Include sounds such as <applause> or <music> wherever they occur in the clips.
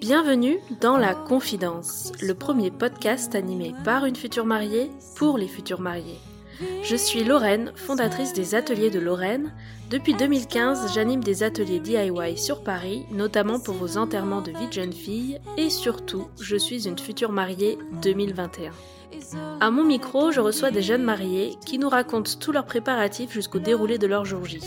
Bienvenue dans La Confidence, le premier podcast animé par une future mariée pour les futurs mariés. Je suis Lorraine, fondatrice des Ateliers de Lorraine. Depuis 2015, j'anime des ateliers DIY sur Paris, notamment pour vos enterrements de vie de jeune fille, et surtout, je suis une future mariée 2021. À mon micro, je reçois des jeunes mariés qui nous racontent tous leurs préparatifs jusqu'au déroulé de leur jour J.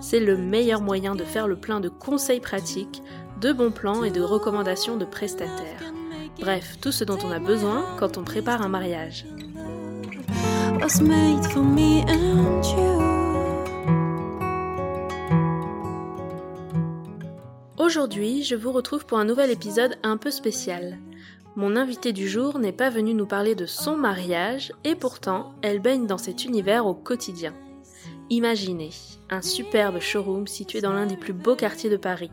C'est le meilleur moyen de faire le plein de conseils pratiques, de bons plans et de recommandations de prestataires. Bref, tout ce dont on a besoin quand on prépare un mariage. Aujourd'hui, je vous retrouve pour un nouvel épisode un peu spécial. Mon invitée du jour n'est pas venue nous parler de son mariage, et pourtant, elle baigne dans cet univers au quotidien. Imaginez un superbe showroom situé dans l'un des plus beaux quartiers de Paris.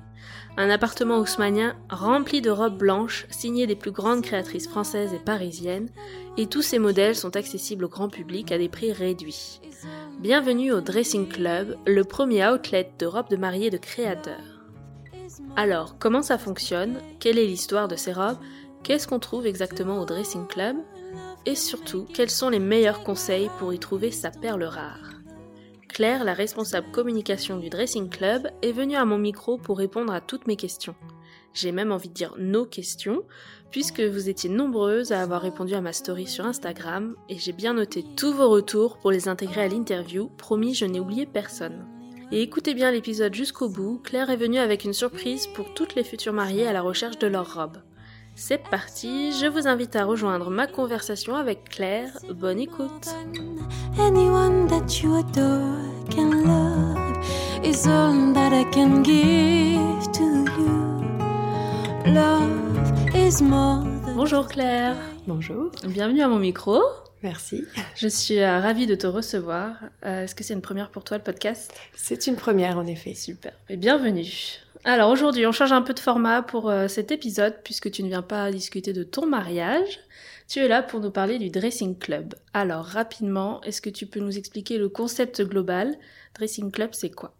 Un appartement haussmanien rempli de robes blanches signées des plus grandes créatrices françaises et parisiennes, et tous ces modèles sont accessibles au grand public à des prix réduits. Bienvenue au Dressing Club, le premier outlet de robes de mariée de créateurs. Alors, comment ça fonctionne? Quelle est l'histoire de ces robes? Qu'est-ce qu'on trouve exactement au Dressing Club Et surtout, quels sont les meilleurs conseils pour y trouver sa perle rare Claire, la responsable communication du Dressing Club, est venue à mon micro pour répondre à toutes mes questions. J'ai même envie de dire nos questions, puisque vous étiez nombreuses à avoir répondu à ma story sur Instagram, et j'ai bien noté tous vos retours pour les intégrer à l'interview, promis je n'ai oublié personne. Et écoutez bien l'épisode jusqu'au bout, Claire est venue avec une surprise pour toutes les futures mariées à la recherche de leur robe. C'est parti, je vous invite à rejoindre ma conversation avec Claire. Bonne écoute. Anyone that you adore can love is all that I can give to you. Love is more than Bonjour Claire, Bonjour, bienvenue à mon micro. merci. Je suis euh, ravie de te recevoir. Euh, Est-ce que c'est une première pour toi le podcast? C'est une première en effet. Super, et bienvenue. Alors aujourd'hui, on change un peu de format pour euh, cet épisode puisque tu ne viens pas discuter de ton mariage. Tu es là pour nous parler du Dressing Club. Alors rapidement, est-ce que tu peux nous expliquer le concept global? Dressing Club, c'est quoi?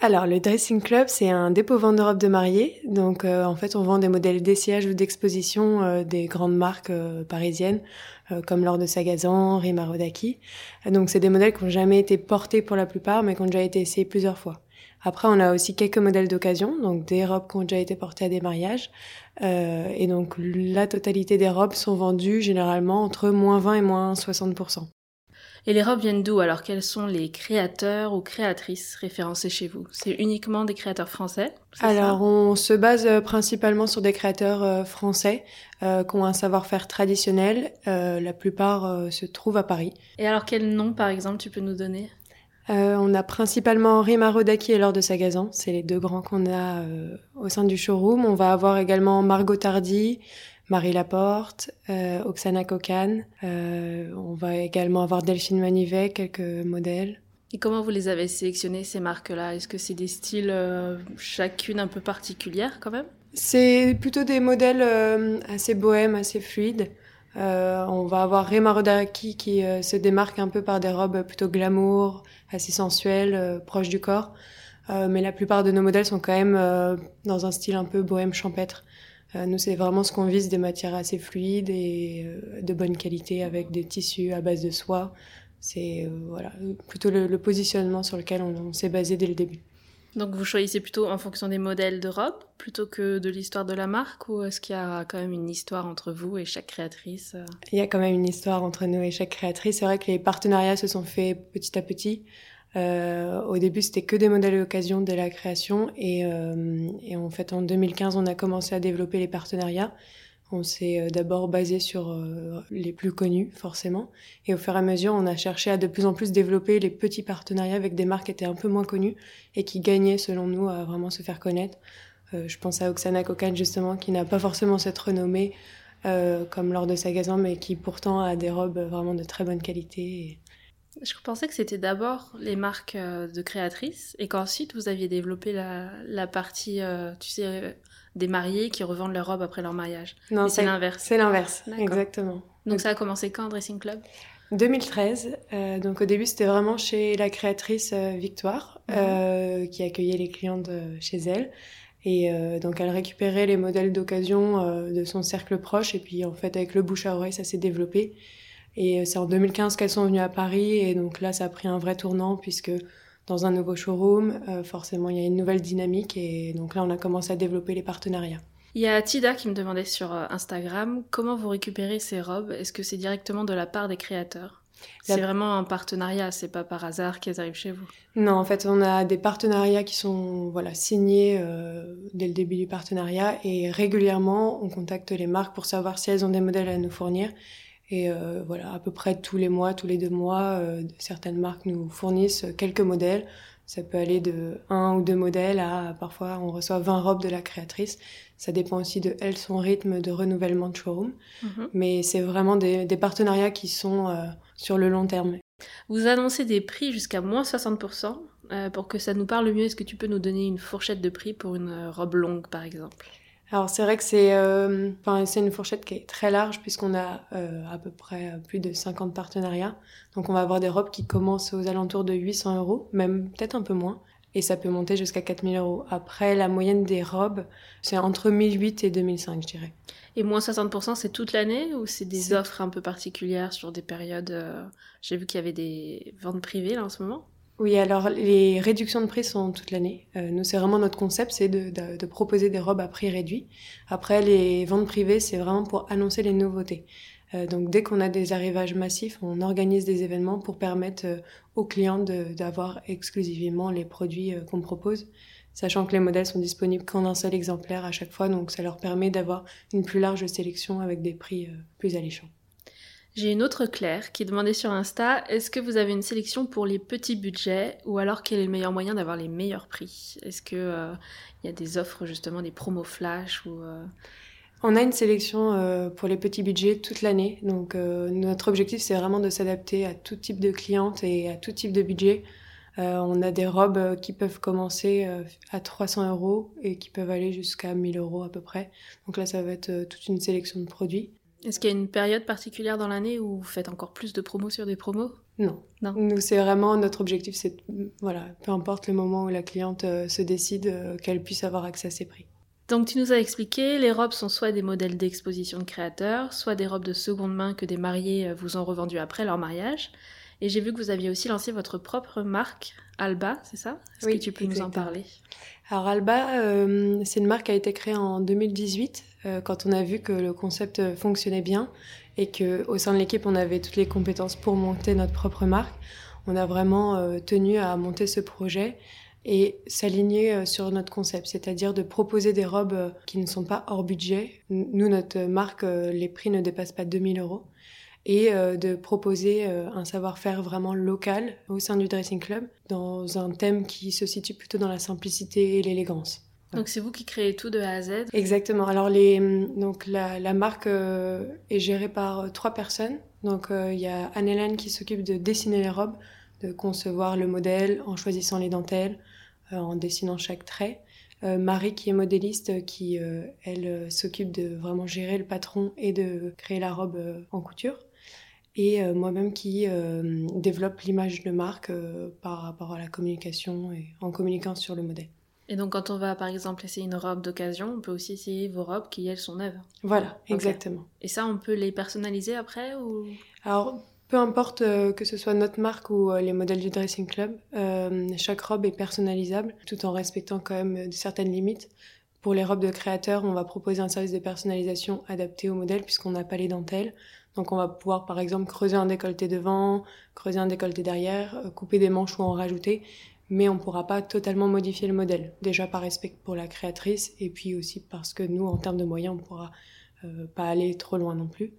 Alors le Dressing Club, c'est un dépôt-vente de robes de mariée. Donc euh, en fait, on vend des modèles d'essayage ou d'exposition euh, des grandes marques parisiennes comme Laure de Sagazan, Rima Rodaki. Donc c'est des modèles qui n'ont jamais été portés pour la plupart, mais qui ont déjà été essayés plusieurs fois. Après, on a aussi quelques modèles d'occasion, donc des robes qui ont déjà été portées à des mariages. Euh, et donc la totalité des robes sont vendues généralement entre moins 20 et moins 60%. Et les robes viennent d'où Alors? Quels sont les créateurs ou créatrices référencés chez vous? C'est uniquement des créateurs français Alors, on se base euh, principalement sur des créateurs euh, français euh, qui ont un savoir-faire traditionnel. Euh, la plupart se trouvent à Paris. Et alors quel nom par exemple tu peux nous donner? Euh, on a principalement Rima Rodaki et Laure de Sagazan. C'est les deux grands qu'on a euh, au sein du showroom. On va avoir également Margot Tardy, Marie Laporte, euh, Oksana Kokan. On va également avoir Delphine Manivet, quelques modèles. Et comment vous les avez sélectionnés ces marques-là? Est-ce que c'est des styles chacune un peu particulières quand même? C'est plutôt des modèles assez bohèmes, assez fluides. Euh, on va avoir Rema qui euh, se démarque un peu par des robes plutôt glamour, assez sensuelles, euh, proches du corps. Mais la plupart de nos modèles sont quand même dans un style un peu bohème champêtre. Nous, c'est vraiment ce qu'on vise, des matières assez fluides et de bonne qualité avec des tissus à base de soie. C'est voilà plutôt le, positionnement sur lequel on s'est basé dès le début. Donc vous choisissez plutôt en fonction des modèles de robes plutôt que de l'histoire de la marque ou est-ce qu'il y a quand même une histoire entre vous et chaque créatrice euh? Il y a quand même une histoire entre nous et chaque créatrice. C'est vrai que les partenariats se sont faits petit à petit. Euh, au début, c'était que des modèles d'occasion dès la création. Et, euh, et en fait, en 2015, on a commencé à développer les partenariats. On s'est euh, d'abord basé sur euh, les plus connus, forcément. Et au fur et à mesure, on a cherché à de plus en plus développer les petits partenariats avec des marques qui étaient un peu moins connues et qui gagnaient, selon nous, à vraiment se faire connaître. Euh, je pense à Oksana Kokan, justement, qui n'a pas forcément cette renommée comme Laure de Sagazan, mais qui pourtant a des robes vraiment de très bonne qualité. Je pensais que c'était d'abord les marques de créatrices et qu'ensuite vous aviez développé la, partie, tu sais, des mariés qui revendent leurs robes après leur mariage. Non, c'est l'inverse. C'est l'inverse, exactement. Donc ça a commencé quand, Dressing Club? 2013. donc au début, c'était vraiment chez la créatrice Victoire, Mhm. qui accueillait les clientes chez elle. Et donc elle récupérait les modèles d'occasion de son cercle proche. Et puis en fait, avec le bouche à oreille, ça s'est développé. Et c'est en 2015 qu'elles sont venues à Paris. Et donc là, ça a pris un vrai tournant puisque dans un nouveau showroom, euh, forcément, il y a une nouvelle dynamique. Et donc là, on a commencé à développer les partenariats. Il y a Tida qui me demandait sur euh, Instagram comment vous récupérez ces robes? Est-ce que c'est directement de la part des créateurs? La- C'est vraiment un partenariat, c'est pas par hasard qu'elles arrivent chez vous. Non, en fait, on a des partenariats qui sont voilà, signés euh, dès le début du partenariat. Et régulièrement, on contacte les marques pour savoir si elles ont des modèles à nous fournir. Et euh, voilà, à peu près tous les mois, tous les deux mois, euh, certaines marques nous fournissent quelques modèles. Ça peut aller de un ou deux modèles à parfois on reçoit 20 robes de la créatrice. Ça dépend aussi de elle, son rythme de renouvellement de showroom. Mhm. Mais c'est vraiment des, des partenariats qui sont euh, sur le long terme. Vous annoncez des prix jusqu'à moins 60%. Euh, pour que ça nous parle mieux, est-ce que tu peux nous donner une fourchette de prix pour une robe longue, par exemple? Alors c'est vrai que c'est euh, c'est une fourchette qui est très large puisqu'on a euh, à peu près plus de 50 partenariats. Donc on va avoir des robes qui commencent aux alentours de 800 euros, même peut-être un peu moins. Et ça peut monter jusqu'à 4000 euros. Après, la moyenne des robes, c'est entre 1008 et 2005, je dirais. Et moins 60%, c'est toute l'année ou c'est des offres un peu particulières sur des périodes euh, J'ai vu qu'il y avait des ventes privées là en ce moment? Oui, alors les réductions de prix sont toute l'année. Euh, nous, c'est vraiment notre concept, c'est de, de- de proposer des robes à prix réduit. Après, les ventes privées, c'est vraiment pour annoncer les nouveautés. Euh, donc, dès qu'on a des arrivages massifs, on organise des événements pour permettre euh, aux clients d'avoir exclusivement les produits euh, qu'on propose, sachant que les modèles sont disponibles qu'en un seul exemplaire à chaque fois, donc ça leur permet d'avoir une plus large sélection avec des prix euh, plus alléchants. J'ai une autre Claire qui demandait sur Insta est-ce que vous avez une sélection pour les petits budgets ou alors quel est le meilleur moyen d'avoir les meilleurs prix? Est-ce que euh, il y a des offres justement des promos flash euh, On a une sélection euh, pour les petits budgets toute l'année. Donc euh, notre objectif, c'est vraiment de s'adapter à tout type de cliente et à tout type de budget. Euh, on a des robes euh, qui peuvent commencer euh, à 300 euros et qui peuvent aller jusqu'à 1000 euros à peu près. Donc là, ça va être euh, toute une sélection de produits. Est-ce qu'il y a une période particulière dans l'année où vous faites encore plus de promos sur des promos? Non. Non. Nous, c'est vraiment notre objectif, c'est voilà, peu importe le moment où la cliente euh, se décide, euh, qu'elle puisse avoir accès à ses prix. Donc tu nous as expliqué, les robes sont soit des modèles d'exposition de créateurs, soit des robes de seconde main que des mariés euh, vous ont revendues après leur mariage. Et j'ai vu que vous aviez aussi lancé votre propre marque, Alba, c'est ça? Est-ce Oui, que tu peux nous en parler? Alors Alba, euh, c'est une marque qui a été créée en 2018 euh, quand on a vu que le concept fonctionnait bien et que au sein de l'équipe on avait toutes les compétences pour monter notre propre marque. On a vraiment euh, tenu à monter ce projet et s'aligner sur notre concept, c'est-à-dire de proposer des robes qui ne sont pas hors budget. Nous, notre marque, les prix ne dépassent pas 2000 euros et euh, de proposer euh, un savoir-faire vraiment local au sein du dressing club dans un thème qui se situe plutôt dans la simplicité et l'élégance. Donc c'est vous qui créez tout de A à Z? Exactement. Alors les, donc la, la marque euh, est gérée par trois personnes. Donc euh, il y a Anne-Hélène qui s'occupe de dessiner les robes, de concevoir le modèle en choisissant les dentelles, euh, en dessinant chaque trait. Marie qui est modéliste, qui elle s'occupe de vraiment gérer le patron et de créer la robe en couture. Et euh, moi-même qui euh, développe l'image de marque euh, par rapport à la communication et en communiquant sur le modèle. Et donc quand on va par exemple essayer une robe d'occasion, on peut aussi essayer vos robes qui elles sont neuves. Voilà, exactement. Et ça on peut les personnaliser après ou? Alors, peu importe euh, que ce soit notre marque ou euh, les modèles du dressing club, euh, chaque robe est personnalisable tout en respectant quand même certaines limites. Pour les robes de créateurs, on va proposer un service de personnalisation adapté au modèle puisqu'on n'a pas les dentelles. Donc on va pouvoir par exemple creuser un décolleté devant, creuser un décolleté derrière, euh, couper des manches ou en rajouter, mais on ne pourra pas totalement modifier le modèle. Déjà par respect pour la créatrice et puis aussi parce que nous, en termes de moyens, on ne pourra euh, pas aller trop loin non plus.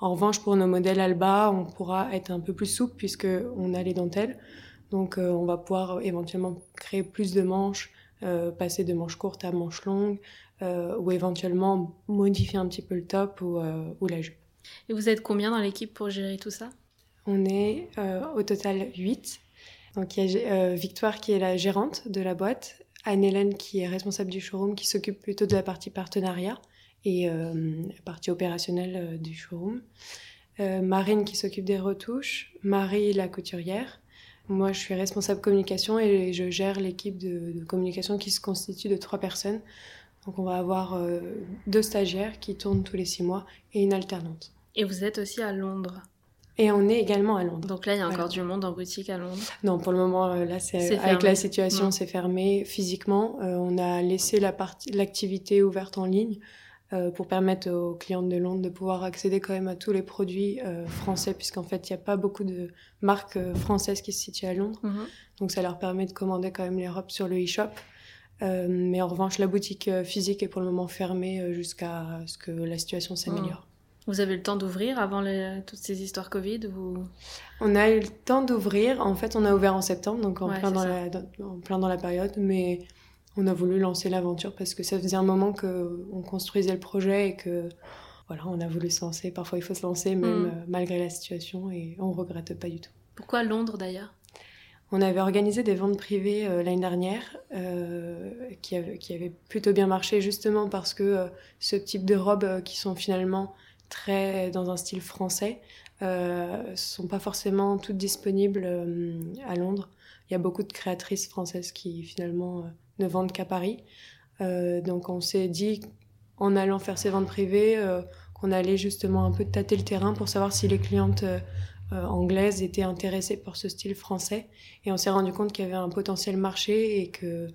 En revanche, pour nos modèles Alba, on pourra être un peu plus souple puisque on a les dentelles. Donc, euh, on va pouvoir éventuellement créer plus de manches, passer de manches courtes à manches longues, ou éventuellement modifier un petit peu le top ou, ou la jupe. Et vous êtes combien dans l'équipe pour gérer tout ça? On est euh, au total 8. Donc, il y a euh, Victoire qui est la gérante de la boîte, Anne-Hélène qui est responsable du showroom, qui s'occupe plutôt de la partie partenariat et euh, la partie opérationnelle du showroom. Marine qui s'occupe des retouches, Marie la couturière. Moi, je suis responsable communication et je gère l'équipe de, communication qui se constitue de trois personnes. Donc, on va avoir deux stagiaires qui tournent tous les six mois et une alternante. Et vous êtes aussi à Londres et on est également à Londres. Donc là, il y a encore du monde en boutique à Londres Non, pour le moment, euh, là, c'est avec la situation, c'est fermé physiquement. Euh, on a laissé l'activité ouverte en ligne euh, pour permettre aux clientes de Londres de pouvoir accéder quand même à tous les produits français, puisqu'en fait, il n'y a pas beaucoup de marques françaises qui se situent à Londres. Mhm. Donc ça leur permet de commander quand même les robes sur le e-shop. Mais en revanche, la boutique physique est pour le moment fermée jusqu'à ce que la situation s'améliore. Vous avez eu le temps d'ouvrir avant toutes ces histoires Covid On a eu le temps d'ouvrir. En fait, on a ouvert en septembre, donc en, plein dans la, en, plein dans la, période. Mais on a voulu lancer l'aventure parce que ça faisait un moment qu'on construisait le projet et que voilà, on a voulu se lancer. Parfois, il faut se lancer, même mm. euh, malgré la situation, et on regrette pas du tout. Pourquoi Londres d'ailleurs? On avait organisé des ventes privées euh, l'année dernière euh, qui, avaient, qui avaient plutôt bien marché justement parce que ce type de robes qui sont finalement très dans un style français euh, sont pas forcément toutes disponibles euh, à Londres. Il y a beaucoup de créatrices françaises qui finalement euh, ne vendent qu'à Paris. Euh, donc on s'est dit en allant faire ces ventes privées qu'on allait justement un peu tâter le terrain pour savoir si les clientes anglaises étaient intéressées par ce style français. Et on s'est rendu compte qu'il y avait un potentiel marché et que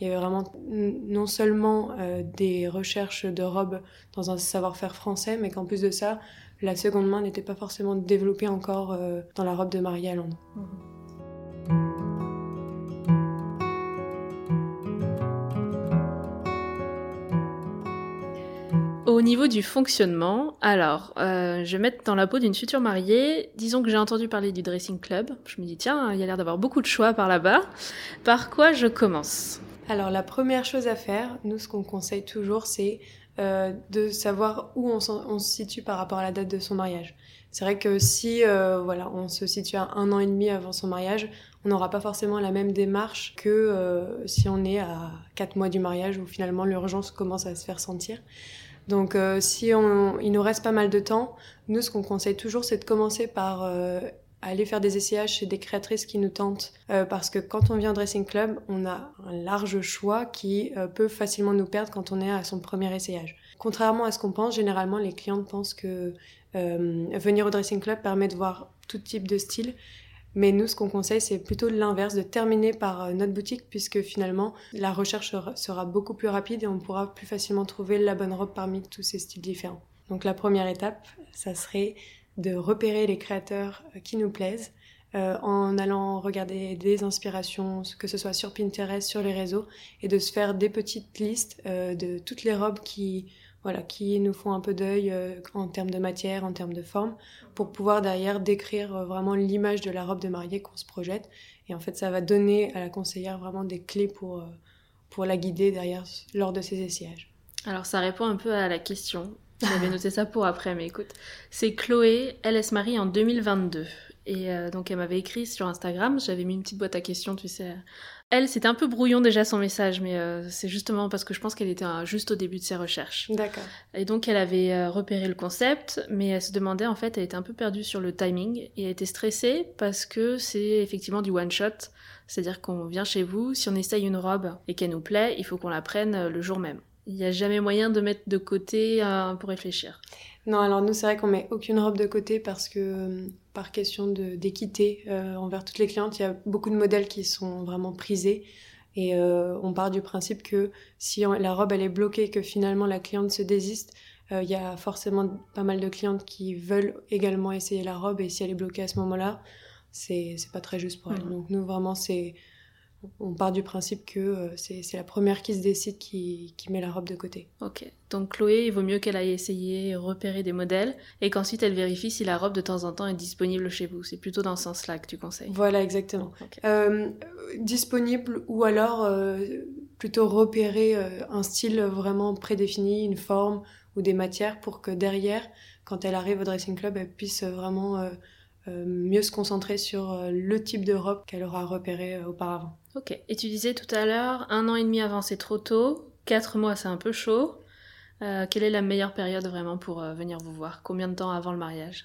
il y avait vraiment non seulement euh, des recherches de robes dans un savoir-faire français, mais qu'en plus de ça, la seconde main n'était pas forcément développée encore euh, dans la robe de mariée à Londres. Au niveau du fonctionnement, alors, euh, je vais mettre dans la peau d'une future mariée. Disons que j'ai entendu parler du dressing club. Je me dis, tiens, il y a l'air d'avoir beaucoup de choix par là-bas. Par quoi je commence alors la première chose à faire, nous ce qu'on conseille toujours, c'est euh, de savoir où on, se situe par rapport à la date de son mariage. C'est vrai que si euh, voilà, on se situe à un an et demi avant son mariage, on n'aura pas forcément la même démarche que si on est à quatre mois du mariage où finalement l'urgence commence à se faire sentir. Donc si on, il nous reste pas mal de temps, nous ce qu'on conseille toujours c'est de commencer par aller faire des essayages chez des créatrices qui nous tentent euh, parce que quand on vient au dressing club, on a un large choix qui euh, peut facilement nous perdre quand on est à son premier essayage. Contrairement à ce qu'on pense, généralement les clientes pensent que euh, venir au dressing club permet de voir tout type de style. Mais nous, ce qu'on conseille, c'est plutôt l'inverse, de terminer par notre boutique, puisque finalement, la recherche sera beaucoup plus rapide et on pourra plus facilement trouver la bonne robe parmi tous ces styles différents. Donc la première étape, ça serait de repérer les créateurs euh, qui nous plaisent euh, en allant regarder des inspirations, que ce soit sur Pinterest, sur les réseaux, et de se faire des petites listes euh, de toutes les robes qui, voilà, qui nous font un peu d'œil en termes de matière, en termes de forme, pour pouvoir derrière décrire vraiment l'image de la robe de mariée qu'on se projette. Et en fait, ça va donner à la conseillère vraiment des clés pour, pour la guider derrière lors de ses essayages. Alors ça répond un peu à la question. J'avais noté ça pour après, mais écoute. C'est Chloé, elle, se marie en 2022. Et euh, donc elle m'avait écrit sur Instagram, j'avais mis une petite boîte à questions, tu sais. Elle, c'était un peu brouillon déjà son message, mais euh, c'est justement parce que je pense qu'elle était juste au début de ses recherches. D'accord. Et donc elle avait euh, repéré le concept, mais elle se demandait en fait, elle était un peu perdue sur le timing et elle était stressée parce que c'est effectivement du one shot. C'est-à-dire qu'on vient chez vous, si on essaye une robe et qu'elle nous plaît, il faut qu'on la prenne le jour même. Il n'y a jamais moyen de mettre de côté euh, pour réfléchir. Non, alors nous, c'est vrai qu'on met aucune robe de côté parce que, euh, par question d'équité euh, envers toutes les clientes, il y a beaucoup de modèles qui sont vraiment prisés. Et on part du principe que si la robe elle est bloquée, que finalement la cliente se désiste, il y a forcément pas mal de clientes qui veulent également essayer la robe. Et si elle est bloquée à ce moment-là, c'est pas très juste pour elle. Donc nous, vraiment, c'est on part du principe que euh, c'est la première qui se décide qui, met la robe de côté. Ok. Donc Chloé, il vaut mieux qu'elle aille essayer, repérer des modèles, et qu'ensuite elle vérifie si la robe de temps en temps est disponible chez vous. C'est plutôt dans ce sens-là que tu conseilles. Voilà, exactement. Euh, disponible ou alors euh, plutôt repérer un style vraiment prédéfini, une forme ou des matières pour que derrière, quand elle arrive au dressing club, elle puisse vraiment mieux se concentrer sur le type de robe qu'elle aura repéré auparavant. Ok. Et tu disais tout à l'heure, un an et demi avant c'est trop tôt, quatre mois c'est un peu chaud. quelle est la meilleure période vraiment pour venir vous voir? Combien de temps avant le mariage?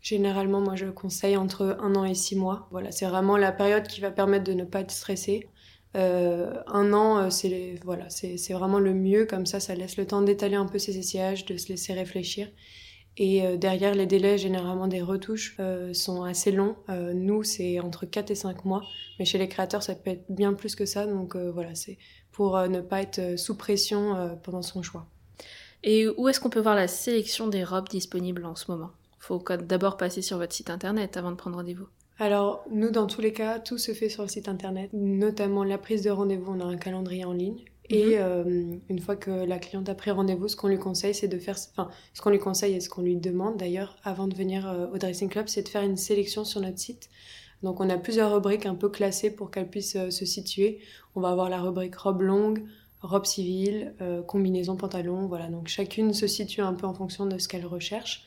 Généralement, moi, je conseille entre un an et six mois. Voilà, c'est vraiment la période qui va permettre de ne pas être stressé. Euh, un an, euh, c'est voilà, c'est vraiment le mieux. Comme ça, ça laisse le temps d'étaler un peu ses essayages, de se laisser réfléchir. Et euh, derrière, les délais, généralement, des retouches sont assez longs. nous, c'est entre 4 et 5 mois. Mais chez les créateurs, ça peut être bien plus que ça. Donc voilà, c'est pour ne pas être sous pression pendant son choix. Et où est-ce qu'on peut voir la sélection des robes disponibles en ce moment? Faut d'abord passer sur votre site internet avant de prendre rendez-vous. Alors, nous, dans tous les cas, tout se fait sur le site internet, notamment la prise de rendez-vous. On a un calendrier en ligne. Et mhm. euh, une fois que la cliente a pris rendez-vous, ce qu'on lui conseille, c'est de faire. Enfin, ce qu'on lui conseille et ce qu'on lui demande d'ailleurs avant de venir euh, au dressing club, c'est de faire une sélection sur notre site. Donc, on a plusieurs rubriques un peu classées pour qu'elle puisse euh, se situer. On va avoir la rubrique robe longue, robe civile, combinaison pantalon. Voilà. Donc, chacune se situe un peu en fonction de ce qu'elle recherche.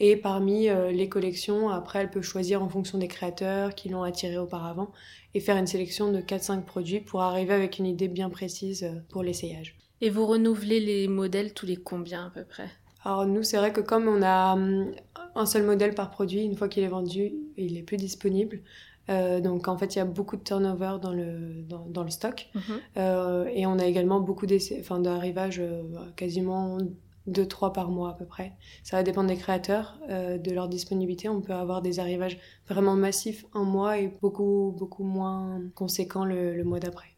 Et parmi euh, les collections, après, elle peut choisir en fonction des créateurs qui l'ont attiré auparavant et faire une sélection de 4-5 produits pour arriver avec une idée bien précise euh, pour l'essayage. Et vous renouvelez les modèles tous les combien à peu près? Alors nous, c'est vrai que comme on a hum, un seul modèle par produit, une fois qu'il est vendu, il est plus disponible. Euh, donc en fait, il y a beaucoup de turnover dans le, dans, le stock. Mhm. et on a également beaucoup d'arrivages quasiment deux, trois par mois à peu près. Ça va dépendre des créateurs, euh, de leur disponibilité. On peut avoir des arrivages vraiment massifs un mois et beaucoup, beaucoup moins conséquents le, mois d'après.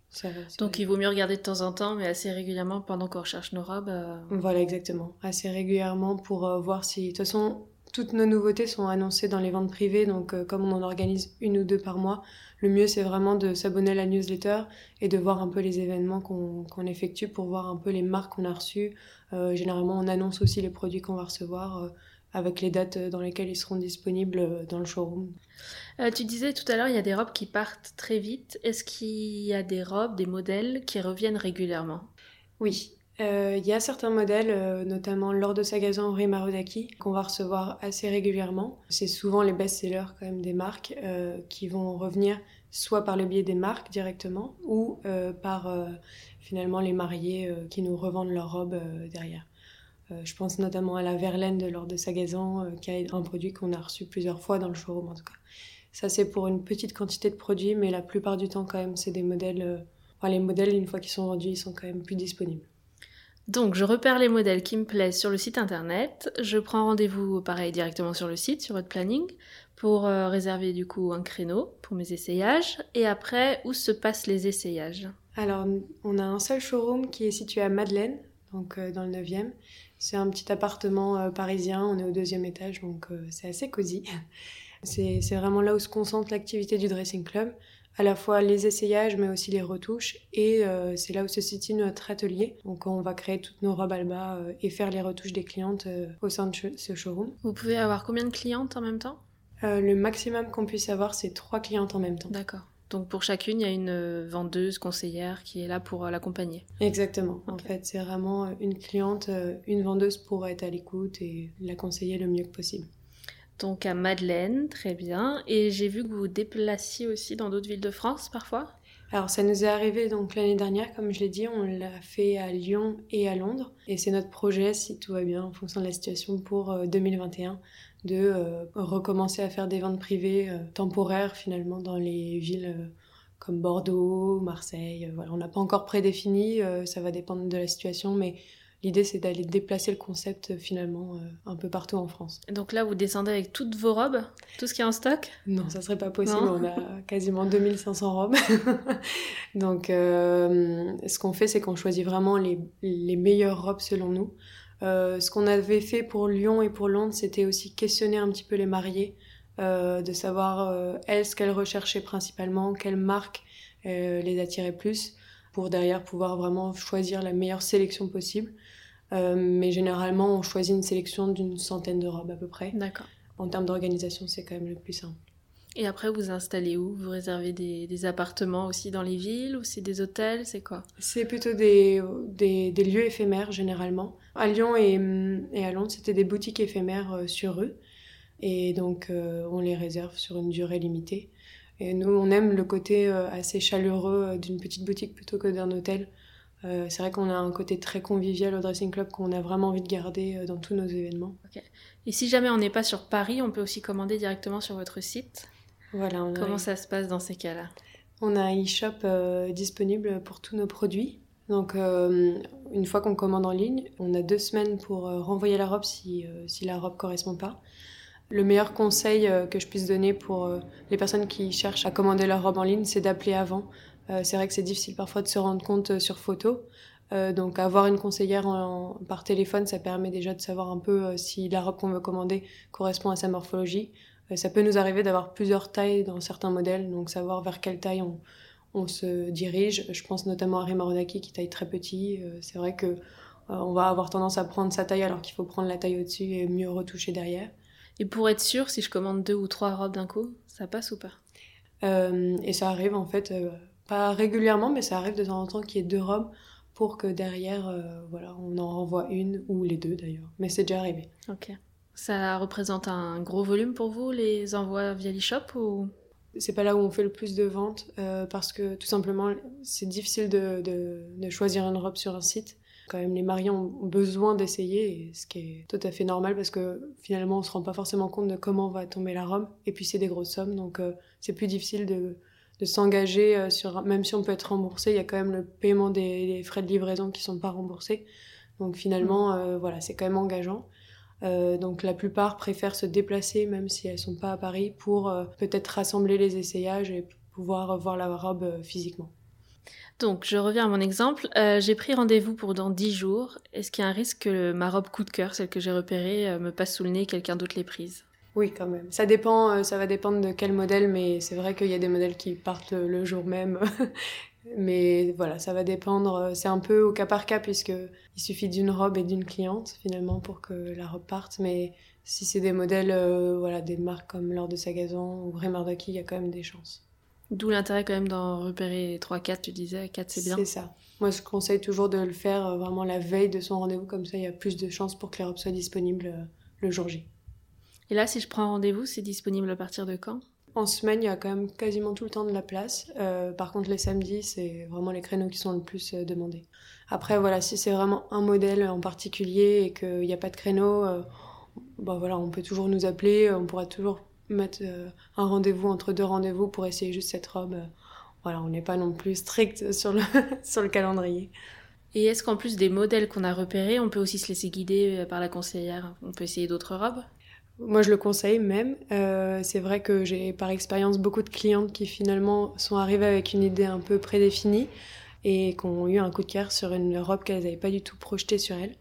Donc il vaut mieux regarder de temps en temps, mais assez régulièrement pendant qu'on recherche nos robes. Euh. Voilà, exactement. Assez régulièrement pour euh, voir si... De toute façon, toutes nos nouveautés sont annoncées dans les ventes privées, donc comme on en organise une ou deux par mois, le mieux c'est vraiment de s'abonner à la newsletter et de voir un peu les événements qu'on effectue pour voir un peu les marques qu'on a reçues, euh, généralement, on annonce aussi les produits qu'on va recevoir euh, avec les dates dans lesquelles ils seront disponibles euh, dans le showroom. tu disais tout à l'heure, il y a des robes qui partent très vite. Est-ce qu'il y a des robes, des modèles qui reviennent régulièrement? Oui. Il y a certains modèles, notamment lors de Sagazan Henri Marudaki, qu'on va recevoir assez régulièrement. C'est souvent les best-sellers quand même des marques qui vont revenir soit par le biais des marques directement ou par finalement les mariés euh, qui nous revendent leurs robes euh, derrière. Euh, je pense notamment à la Verlaine de Lord de Sagazan, qui est un produit qu'on a reçu plusieurs fois dans le showroom en tout cas. Ça c'est pour une petite quantité de produits, mais la plupart du temps quand même c'est des modèles. Les modèles une fois qu'ils sont vendus, ils sont quand même plus disponibles. Donc je repère les modèles qui me plaisent sur le site internet, je prends rendez-vous pareil directement sur le site, sur votre planning, pour réserver du coup un créneau pour mes essayages. Et après, où se passent les essayages? Alors, on a un seul showroom qui est situé à Madeleine, donc euh, dans le 9e. C'est un petit appartement euh, parisien, on est au deuxième étage, donc euh, c'est assez cosy. <laughs> C'est vraiment là où se concentre l'activité du dressing club, à la fois les essayages, mais aussi les retouches, et c'est là où se situe notre atelier. Donc on va créer toutes nos robes Alba et faire les retouches des clientes au sein de ce showroom. Vous pouvez avoir combien de clientes en même temps? Le maximum qu'on puisse avoir, c'est trois clientes en même temps. D'accord. Donc pour chacune, il y a une euh, vendeuse, conseillère qui est là pour euh, l'accompagner. Exactement. En fait, c'est vraiment euh, une cliente, une vendeuse pour être à l'écoute et la conseiller le mieux que possible. Donc à Madeleine, très bien. Et j'ai vu que vous vous déplaciez aussi dans d'autres villes de France parfois? Alors ça nous est arrivé donc l'année dernière, comme je l'ai dit, on l'a fait à Lyon et à Londres. Et c'est notre projet, si tout va bien, en fonction de la situation, pour 2021, de euh, recommencer à faire des ventes privées euh, temporaires finalement dans les villes euh, comme Bordeaux, Marseille. voilà, on n'a pas encore prédéfini, ça va dépendre de la situation, mais L'idée, c'est d'aller déplacer le concept finalement un peu partout en France. Donc là, vous descendez avec toutes vos robes Tout ce qui est en stock? Non, ça serait pas possible. On a <laughs> quasiment 2500 robes. <laughs> Donc, ce qu'on fait, c'est qu'on choisit vraiment les, les, meilleures robes selon nous. Euh, ce qu'on avait fait pour Lyon et pour Londres, c'était aussi questionner un petit peu les mariés, euh, de savoir euh, elles ce qu'elles recherchaient principalement, quelles marques les attiraient plus, pour derrière pouvoir vraiment choisir la meilleure sélection possible. mais généralement, on choisit une sélection d'une centaine de robes à peu près. D'accord. En termes d'organisation, c'est quand même le plus simple. Et après, vous installez où? Vous réservez des, appartements aussi dans les villes ou c'est des hôtels? C'est quoi? C'est plutôt des, des, lieux éphémères généralement. À Lyon et, et à Londres, c'était des boutiques éphémères euh, sur rue. Et donc, euh, on les réserve sur une durée limitée. Et nous, on aime le côté euh, assez chaleureux d'une petite boutique plutôt que d'un hôtel. c'est vrai qu'on a un côté très convivial au dressing club qu'on a vraiment envie de garder dans tous nos événements. Et si jamais on n'est pas sur Paris, on peut aussi commander directement sur votre site? Voilà. Comment ça se passe dans ces cas-là? On a un e-shop disponible pour tous nos produits. Donc, euh, une fois qu'on commande en ligne, on a deux semaines pour euh, renvoyer la robe si, euh, si la robe correspond pas. Le meilleur conseil que je puisse donner pour les personnes qui cherchent à commander leur robe en ligne, c'est d'appeler avant. c'est vrai que c'est difficile parfois de se rendre compte sur photo. donc avoir une conseillère par téléphone, ça permet déjà de savoir un peu si la robe qu'on veut commander correspond à sa morphologie. ça peut nous arriver d'avoir plusieurs tailles dans certains modèles, donc savoir vers quelle taille on, se dirige. Je pense notamment à Rimarodaki qui taille très petit. Euh, c'est vrai que euh, on va avoir tendance à prendre sa taille alors qu'il faut prendre la taille au-dessus et mieux retoucher derrière. Et pour être sûr, si je commande deux ou trois robes d'un coup, ça passe ou pas? Euh, Et ça arrive en fait, pas régulièrement, mais ça arrive de temps en temps qu'il y ait deux robes pour que derrière, voilà, on en renvoie une ou les deux d'ailleurs. Mais c'est déjà arrivé. Ok. Ça représente un gros volume pour vous, les envois via l'e-shop ou? C'est pas là où on fait le plus de ventes euh, parce que tout simplement c'est difficile de, de, choisir une robe sur un site. Quand même, les mariés ont besoin d'essayer, ce qui est tout à fait normal parce que finalement on se rend pas forcément compte de comment va tomber la robe. Et puis c'est des grosses sommes, donc euh, c'est plus difficile de, de s'engager euh, sur. Même si on peut être remboursé, il y a quand même le paiement des, frais de livraison qui sont pas remboursés. Donc finalement, mmh. voilà, c'est quand même engageant. Euh, donc la plupart préfèrent se déplacer même si elles sont pas à Paris pour euh, peut-être rassembler les essayages et pouvoir voir la robe euh, physiquement. Donc je reviens à mon exemple, j'ai pris rendez-vous pour dans 10 jours. Est-ce qu'il y a un risque que ma robe coup de cœur, celle que j'ai repérée, me passe sous le nez et quelqu'un d'autre l'ait prise? Oui, quand même. Ça dépend, ça va dépendre de quel modèle, mais c'est vrai qu'il y a des modèles qui partent le jour même <laughs> Mais voilà, ça va dépendre. C'est un peu au cas par cas, puisqu'il suffit d'une robe et d'une cliente, finalement, pour que la robe parte. Mais si c'est des modèles, euh, voilà, des marques comme Lord de Sagazan ou Remardaki, il y a quand même des chances. D'où l'intérêt quand même d'en repérer 3-4, tu disais, 4 c'est bien. C'est ça. Moi, je conseille toujours de le faire euh, vraiment la veille de son rendez-vous, comme ça il y a plus de chances pour que les robes soient disponibles euh, le jour J. Et là, si je prends rendez-vous, c'est disponible à partir de quand? En semaine, il y a quand même quasiment tout le temps de la place. Euh, par contre, les samedis, c'est vraiment les créneaux qui sont le plus demandés. Après, voilà, si c'est vraiment un modèle en particulier et qu'il n'y a pas de créneau, euh, bah voilà, on peut toujours nous appeler. On pourra toujours mettre un rendez-vous entre deux rendez-vous pour essayer juste cette robe. voilà, on n'est pas non plus strict sur le, <laughs> sur le calendrier. Et est-ce qu'en plus des modèles qu'on a repérés, on peut aussi se laisser guider par la conseillère? On peut essayer d'autres robes? Moi, je le conseille même. Euh, c'est vrai que j'ai par expérience beaucoup de clientes qui finalement sont arrivées avec une idée un peu prédéfinie et qui ont eu un coup de cœur sur une robe qu'elles n'avaient pas du tout projetée sur elles.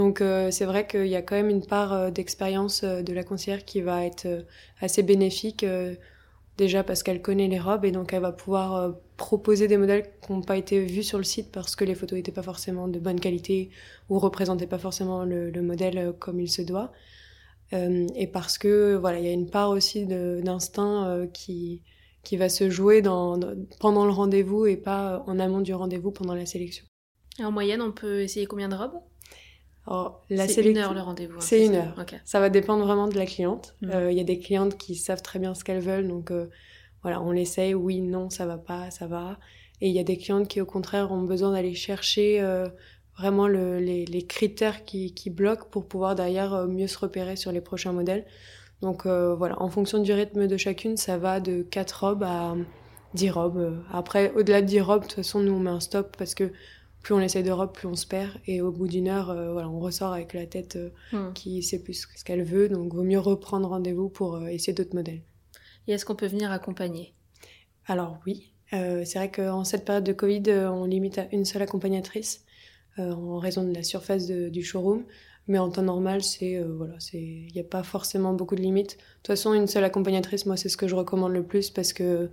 Donc euh, c'est vrai qu'il y a quand même une part euh, d'expérience de la conseillère qui va être assez bénéfique, déjà parce qu'elle connaît les robes et donc elle va pouvoir proposer des modèles qui n'ont pas été vus sur le site parce que les photos n'étaient pas forcément de bonne qualité ou représentaient pas forcément le modèle comme il se doit. Euh, et parce que voilà, il y a une part aussi d'instinct euh, qui qui va se jouer pendant le rendez-vous et pas en amont du rendez-vous pendant la sélection. en moyenne, on peut essayer combien de robes? C'est une heure le rendez-vous. Hein, c'est une heure. Ça va dépendre vraiment de la cliente. Mmh. Euh, il y a des clientes qui savent très bien ce qu'elles veulent, donc voilà, on l'essaye. Oui, non, ça va pas, ça va. Et il y a des clientes qui, au contraire, ont besoin d'aller chercher vraiment les, critères qui, bloquent pour pouvoir derrière euh, mieux se repérer sur les prochains modèles. Donc euh, voilà, en fonction du rythme de chacune, ça va de 4 robes à 10 robes. Après, au-delà de 10 robes, de toute façon, nous on met un stop parce que plus on essaie de robes, plus on se perd. Et au bout d'une heure, euh, voilà, on ressort avec la tête hmm. qui sait plus ce qu'elle veut. Donc vaut mieux reprendre rendez-vous pour essayer d'autres modèles. Et est-ce qu'on peut venir accompagner? Alors oui. c'est vrai qu'en cette période de Covid, on limite à une seule accompagnatrice. Euh, en raison de la surface du showroom. Mais en temps normal, c'est euh, voilà, c'est il n'y a pas forcément beaucoup de limites. De toute façon, une seule accompagnatrice, moi, c'est ce que je recommande le plus parce que euh,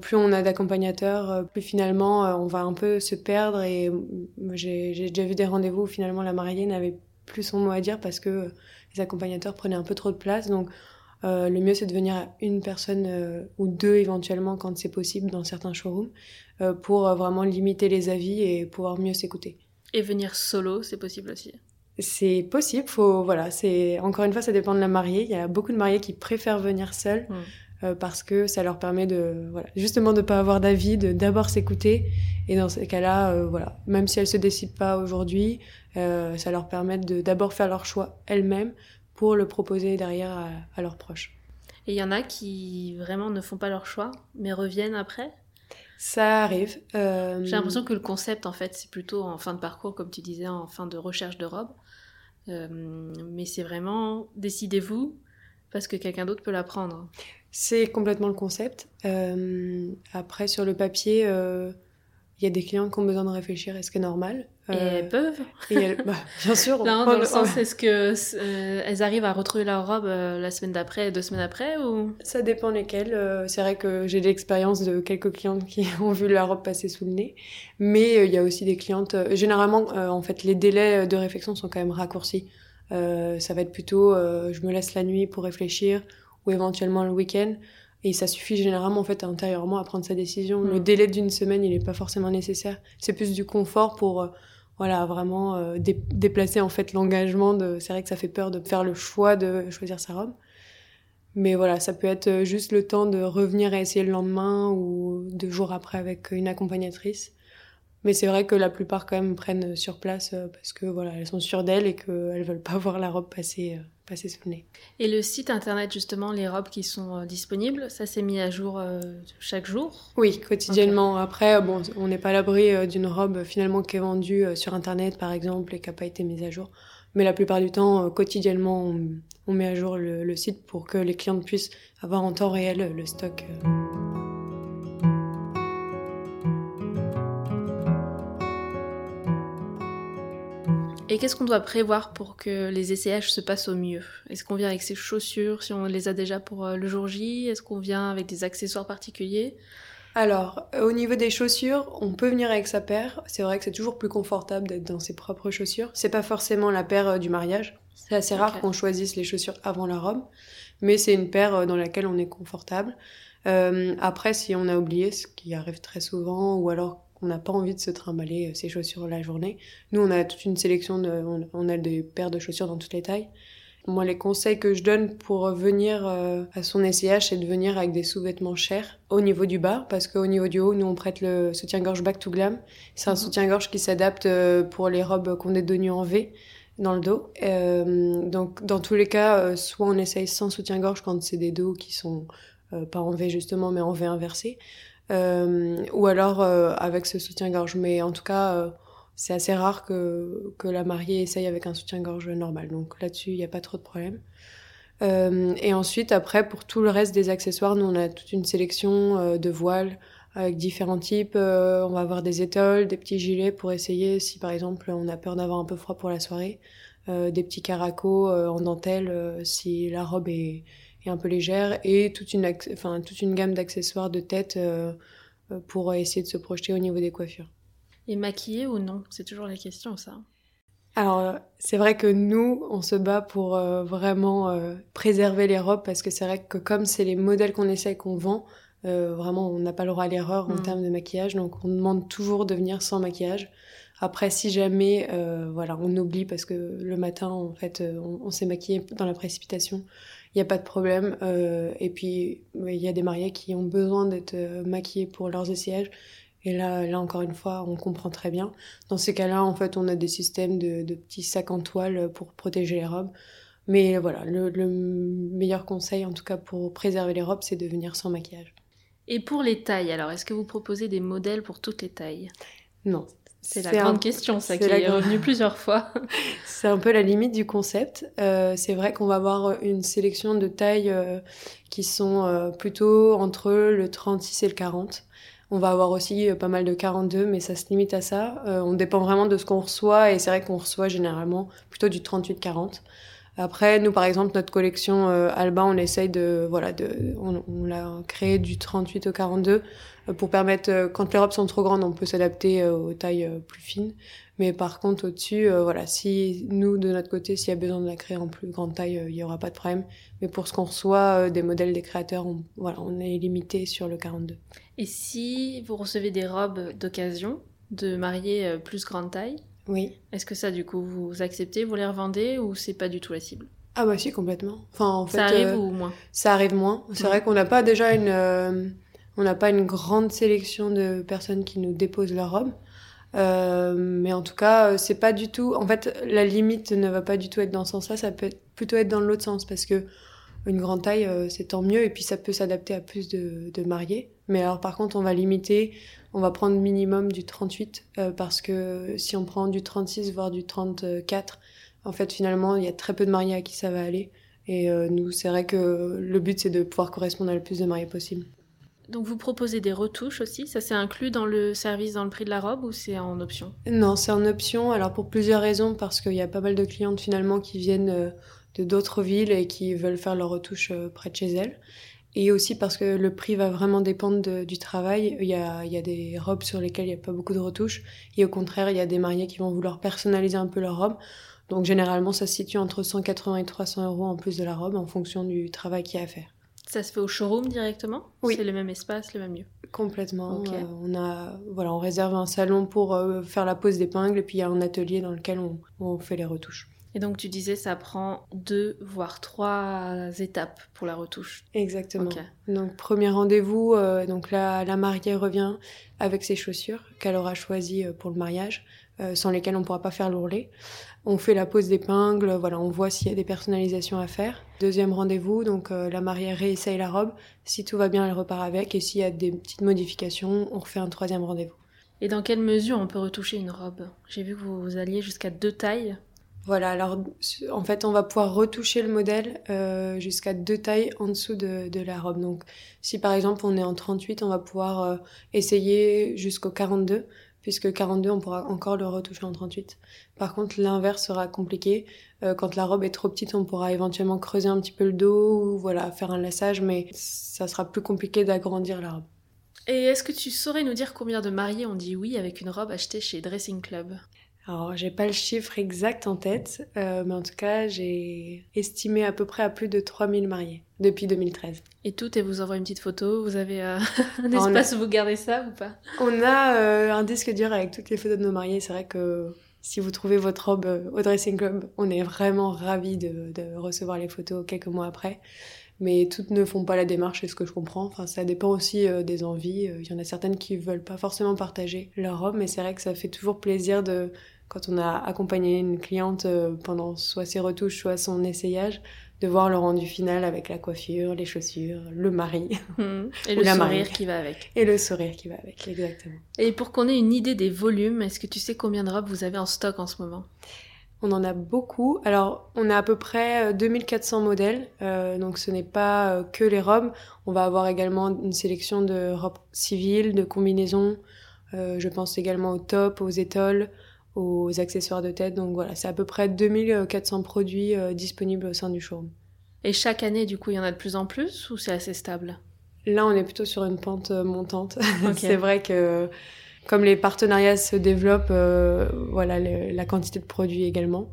plus on a d'accompagnateurs, plus finalement on va un peu se perdre. Et j'ai déjà vu des rendez-vous où finalement la mariée n'avait plus son mot à dire parce que les accompagnateurs prenaient un peu trop de place. Donc le mieux c'est de venir à une personne ou deux éventuellement quand c'est possible dans certains showrooms pour vraiment limiter les avis et pouvoir mieux s'écouter. Et venir solo, c'est possible aussi? C'est possible, faut voilà, c'est encore une fois ça dépend de la mariée. Il y a beaucoup de mariés qui préfèrent venir seuls. Mm. Euh, parce que ça leur permet de, voilà, justement de pas avoir d'avis, de d'abord s'écouter. Et dans ces cas-là, euh, voilà, même si elles se décident pas aujourd'hui, euh, ça leur permet de d'abord faire leur choix elles-mêmes pour le proposer derrière à, à leurs proches. Et il y en a qui vraiment ne font pas leur choix, mais reviennent après? Ça arrive. J'ai l'impression que le concept, en fait, c'est plutôt en fin de parcours, comme tu disais, en fin de recherche de robe. Mais c'est vraiment décidez-vous parce que quelqu'un d'autre peut la prendre. C'est complètement le concept. Euh, après, sur le papier, euh, il y a des clients qui ont besoin de réfléchir, est-ce que c'est normal? Et Euh, elles peuvent. et elles- bah, Bien sûr. Non, on- dans le sens, est-ce que euh, elles arrivent à retrouver leur robe la semaine d'après, deux semaines après ou? Ça dépend lesquels. Euh, c'est vrai que j'ai l'expérience de quelques clientes qui <laughs> ont vu la robe passer sous le nez. Mais il y a aussi des clientes... généralement, en fait, les délais de réflexion sont quand même raccourcis. Ça va être plutôt, je me laisse la nuit pour réfléchir ou éventuellement le week-end. Et ça suffit généralement, en fait, intérieurement à prendre sa décision. Le Mm. délai d'une semaine, il n'est pas forcément nécessaire. C'est plus du confort pour... euh, voilà, vraiment euh, dé- déplacer en fait l'engagement de. C'est vrai que ça fait peur de faire le choix de choisir sa robe. Mais voilà, ça peut être euh, juste le temps de revenir et essayer le lendemain ou deux jours après avec une accompagnatrice. Mais c'est vrai que la plupart quand même prennent sur place parce que voilà, elles sont sûres d'elles et qu'elles veulent pas <laughs> voir la robe passer, passer sous le nez. Et le site internet, justement, les robes qui sont euh, disponibles, ça s'est mis à jour euh, chaque jour? Oui, quotidiennement. Après, bon, on n'est pas à l'abri euh, d'une robe finalement qui est vendue sur internet par exemple et qui n'a pas été mise à jour. Mais la plupart du temps, quotidiennement, on, on met à jour le, le site pour que les clientes puissent avoir en temps réel le stock. Et qu'est-ce qu'on doit prévoir pour que les essayages se passent au mieux? Est-ce qu'on vient avec ses chaussures si on les a déjà pour euh, le jour J? Est-ce qu'on vient avec des accessoires particuliers? Alors, euh, au niveau des chaussures, on peut venir avec sa paire. C'est vrai que c'est toujours plus confortable d'être dans ses propres chaussures. C'est pas forcément la paire euh, du mariage. C'est assez rare qu'on choisisse les chaussures avant la robe, mais c'est une paire dans laquelle on est confortable. Euh, après, si on a oublié, ce qui arrive très souvent, ou alors qu'on n'a pas envie de se trimballer euh, ses chaussures la journée, nous on a toute une sélection de, on, on a des paires de chaussures dans toutes les tailles. Moi, les conseils que je donne pour venir euh, à son essayage, c'est de venir avec des sous-vêtements chers au niveau du bas, parce qu'au niveau du haut, nous on prête le soutien-gorge Back to Glam. C'est un Mhm. soutien-gorge qui s'adapte euh, pour les robes qu'on est données en V dans le dos. Euh, donc, dans tous les cas, euh, soit on essaye sans soutien-gorge quand c'est des dos qui sont euh, pas en V justement, mais en V inversé, ou alors euh, avec ce soutien-gorge. Mais en tout cas, euh, c'est assez rare que, la mariée essaye avec un soutien-gorge normal. Donc là-dessus, il n'y a pas trop de problème. Euh, et ensuite, après, pour tout le reste des accessoires, nous, on a toute une sélection euh, de voiles avec différents types. Euh, on va avoir des étoiles, des petits gilets pour essayer si, par exemple, on a peur d'avoir un peu froid pour la soirée. Euh, des petits caracos euh, en dentelle euh, si la robe est, est un peu légère. Et toute une, acc- enfin, toute une gamme d'accessoires de tête euh, euh, pour essayer de se projeter au niveau des coiffures. Et maquillés ou non C'est toujours la question, ça. Alors, euh, c'est vrai que nous, on se bat pour euh, vraiment euh, préserver les robes parce que c'est vrai que comme c'est les modèles qu'on essaie qu'on vend, euh, vraiment, on n'a pas le droit à l'erreur en Mm. termes de maquillage, donc on demande toujours de venir sans maquillage. Après, si jamais, voilà, on oublie parce que le matin, en fait, on, on s'est maquillé dans la précipitation, il n'y a pas de problème. Euh, et puis, il y a des mariés qui ont besoin d'être euh, maquillés pour leurs essayages. Et là, là, encore une fois, on comprend très bien. Dans ces cas-là, en fait, on a des systèmes de, de petits sacs en toile pour protéger les robes. Mais voilà, le, le meilleur conseil, en tout cas pour préserver les robes, c'est de venir sans maquillage. Et pour les tailles, alors, est-ce que vous proposez des modèles pour toutes les tailles? Non. C'est la un- grande question, ça, qui la est revenue plusieurs fois. <laughs> C'est un peu la limite du concept. Euh, c'est vrai qu'on va avoir une sélection de tailles euh, qui sont euh, plutôt entre le 36 et le 40. On va avoir aussi pas mal de 42, mais ça se limite à ça. On dépend vraiment de ce qu'on reçoit, et c'est vrai qu'on reçoit généralement plutôt du 38-40. Après, nous, par exemple, notre collection Alba, on essaye de, voilà, de, on, on l'a créé du 38 au 42 euh, pour permettre, quand les robes sont trop grandes, on peut s'adapter aux tailles plus fines. Mais par contre, au-dessus, euh, voilà, si nous, de notre côté, s'il y a besoin de la créer en plus grande taille, euh, il n'y aura pas de problème. Mais pour ce qu'on reçoit euh, des modèles des créateurs, on, voilà, on est limité sur le 42. Et si vous recevez des robes d'occasion de mariés plus grande taille, Oui. est-ce que ça, du coup, vous acceptez, vous les revendez ou c'est pas du tout la cible? Ah bah si, complètement. Enfin, en fait, Ça arrive ou moins? ça arrive moins. C'est vrai qu'on n'a pas déjà une, on n'a pas une grande sélection de personnes qui nous déposent leur robe. Euh, mais en tout cas, euh, c'est pas du tout. En fait, la limite ne va pas du tout être dans ce sens-là. Ça peut être- plutôt être dans l'autre sens parce que une grande taille, euh, c'est tant mieux. Et puis ça peut s'adapter à plus de, de mariés. Mais alors, par contre, on va limiter. On va prendre minimum du 38 euh, parce que si on prend du 36 voire du 34, en fait, finalement, il y a très peu de mariés à qui ça va aller. Et euh, nous, c'est vrai que le but, c'est de pouvoir correspondre à le plus de mariés possible. Donc vous proposez des retouches aussi Ça c'est inclus dans le service, dans le prix de la robe ou c'est en option? Non, c'est en option. Alors pour plusieurs raisons, parce qu'il y a pas mal de clientes finalement qui viennent euh, de d'autres villes et qui veulent faire leurs retouches euh, près de chez elles. Et aussi parce que le prix va vraiment dépendre du travail. Il y, a, il y a des robes sur lesquelles il n'y a pas beaucoup de retouches. Et au contraire, il y a des mariés qui vont vouloir personnaliser un peu leur robe. Donc généralement, ça se situe entre 180 et 300 euros en plus de la robe en fonction du travail qu'il y a à faire. Ça se fait au showroom directement Oui. C'est le même espace, le même lieu Complètement. Euh, on a, voilà, on réserve un salon pour euh, faire la pose d'épingles et puis il y a un atelier dans lequel on, on fait les retouches. Et donc tu disais ça prend deux voire trois étapes pour la retouche. Exactement. Donc premier rendez-vous, euh, donc la mariée revient avec ses chaussures qu'elle aura choisies pour le mariage, euh, sans lesquelles on ne pourra pas faire l'ourlet. On fait la pose d'épingles, voilà, on voit s'il y a des personnalisations à faire. Deuxième rendez-vous, donc euh, la mariée réessaye la robe. Si tout va bien, elle repart avec, et s'il y a des petites modifications, on refait un troisième rendez-vous. Et dans quelle mesure on peut retoucher une robe? J'ai vu que vous alliez jusqu'à deux tailles. Voilà, alors en fait, on va pouvoir retoucher le modèle euh, jusqu'à deux tailles en dessous de, de la robe. Donc, si par exemple on est en 38, on va pouvoir euh, essayer jusqu'au 42, puisque 42, on pourra encore le retoucher en 38. Par contre, l'inverse sera compliqué. Euh, quand la robe est trop petite, on pourra éventuellement creuser un petit peu le dos ou voilà, faire un lassage, mais ça sera plus compliqué d'agrandir la robe. Et est-ce que tu saurais nous dire combien de mariés ont dit oui avec une robe achetée chez Dressing Club? Alors, j'ai pas le chiffre exact en tête, euh, mais en tout cas, j'ai estimé à peu près à plus de 3000 mariés depuis 2013. Et tout, et vous envoie une petite photo, vous avez euh, <laughs> un a- espace où vous gardez ça ou pas? On a euh, un disque dur avec toutes les photos de nos mariés. C'est vrai que si vous trouvez votre robe au dressing club, on est vraiment ravis de, de recevoir les photos quelques mois après. Mais toutes ne font pas la démarche, c'est ce que je comprends. Enfin, ça dépend aussi euh, des envies. Il y en a certaines qui veulent pas forcément partager leur robe, mais c'est vrai que ça fait toujours plaisir de, quand on a accompagné une cliente euh, pendant soit ses retouches, soit son essayage, de voir le rendu final avec la coiffure, les chaussures, le mari Hmm. <laughs> Et le la sourire qui va avec. et le sourire qui va avec, exactement. Et pour qu'on ait une idée des volumes, est-ce que tu sais combien de robes vous avez en stock en ce moment? On en a beaucoup. Alors, on a à peu près euh, 2400 modèles. euh, donc, ce n'est pas euh, que les robes. On va avoir également une sélection de robes civiles, de combinaisons. Euh, je pense également aux tops, aux étoiles, aux accessoires de tête. Donc, voilà, c'est à peu près 2400 produits euh, disponibles au sein du showroom. Et chaque année, du coup, il y en a de plus en plus ou c'est assez stable? Là, on est plutôt sur une pente euh, montante. <laughs> Ok. c'est vrai que comme les partenariats se développent, euh, voilà le- la quantité de produits également.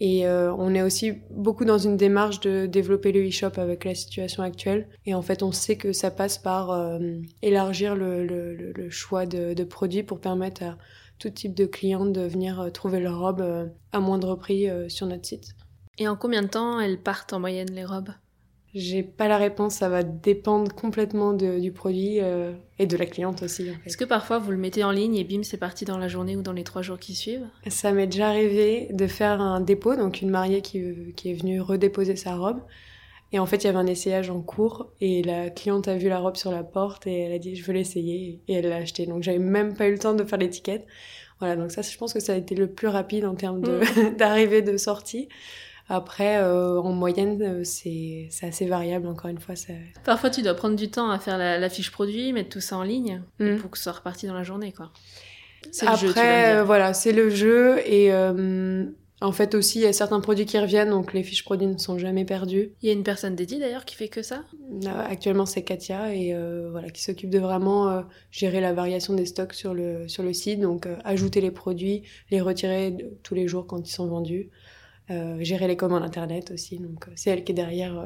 Et euh, on est aussi beaucoup dans une démarche de développer le e-shop avec la situation actuelle. Et en fait, on sait que ça passe par euh, élargir le, le- le- le choix de, de produits pour permettre à tout type de clients de venir euh, trouver leur robe euh, à moindre prix euh, sur notre site. Et en combien de temps elles partent en moyenne, les robes? J'ai pas la réponse, ça va dépendre complètement de- du produit euh, et de la cliente aussi. En fait. Est-ce que parfois vous le mettez en ligne et bim, c'est parti dans la journée ou dans les trois jours qui suivent? Ça m'est déjà arrivé de faire un dépôt, donc une mariée qui, qui est venue redéposer sa robe. Et en fait, il y avait un essayage en cours et la cliente a vu la robe sur la porte et elle a dit je veux l'essayer et elle l'a acheté. Donc j'avais même pas eu le temps de faire l'étiquette. Voilà, donc ça, je pense que ça a été le plus rapide en termes de- <laughs> d'arrivée, de sortie. Après, euh, en moyenne, euh, c'est assez variable, encore une fois. Ça... Parfois, tu dois prendre du temps à faire la, la fiche produit, mettre tout ça en ligne Mm. pour que ce soit reparti dans la journée, quoi. Après, jeu, euh, voilà, c'est le jeu et euh, en fait aussi, il y a certains produits qui reviennent, donc les fiches produits ne sont jamais perdues. Il y a une personne dédiée d'ailleurs qui fait que ça? Euh, Actuellement, c'est Katia et euh, voilà qui s'occupe de vraiment euh, gérer la variation des stocks sur le sur le site, donc euh, ajouter les produits, les retirer tous les jours quand ils sont vendus, gérer les commandes internet aussi. Donc c'est elle qui est derrière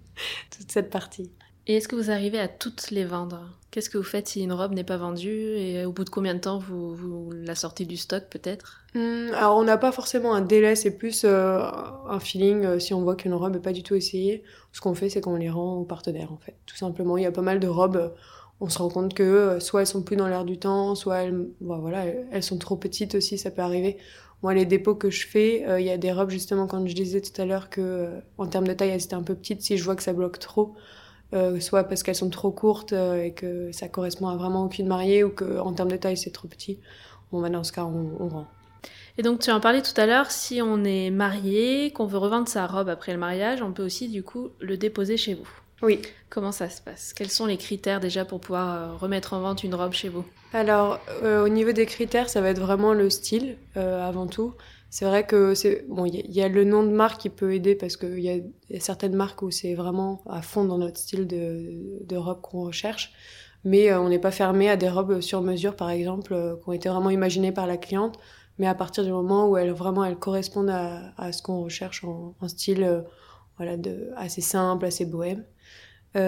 <laughs> toute cette partie. Et est-ce que vous arrivez à toutes les vendre? Qu'est-ce que vous faites si une robe n'est pas vendue et au bout de combien de temps vous, la sortez du stock peut-être? Hmm, alors on n'a pas forcément un délai, c'est plus euh, un feeling euh, si on voit qu'une robe n'est pas du tout essayée. Ce qu'on fait, c'est qu'on les rend aux partenaires en fait. Tout simplement, il y a pas mal de robes, euh, on se rend compte que euh, soit elles sont plus dans l'air du temps, soit elles, bah, voilà, elles- sont trop petites aussi, ça peut arriver. Moi, les dépôts que je fais, euh, il y a des robes justement quand je disais tout à l'heure que euh, en termes de taille, elles étaient un peu petites. Si je vois que ça bloque trop, euh, soit parce qu'elles sont trop courtes euh, et que ça correspond à vraiment aucune mariée, ou que en termes de taille c'est trop petit, bon bah dans ce cas on, on rend. Et donc tu en parlais tout à l'heure, si on est marié, qu'on veut revendre sa robe après le mariage, on peut aussi du coup le déposer chez vous. Oui. Comment ça se passe? Quels sont les critères déjà pour pouvoir euh, remettre en vente une robe chez vous? Alors, euh, au niveau des critères, ça va être vraiment le style euh, avant tout. C'est vrai que c'est bon, il y, a- le nom de marque qui peut aider parce qu'il y, y a certaines marques où c'est vraiment à fond dans notre style de, robe qu'on recherche. Mais euh, on n'est pas fermé à des robes sur mesure, par exemple, euh, qui ont été vraiment imaginées par la cliente. Mais à partir du moment où elles vraiment elles correspondent à, à ce qu'on recherche en, style euh, voilà, de, assez simple, assez bohème.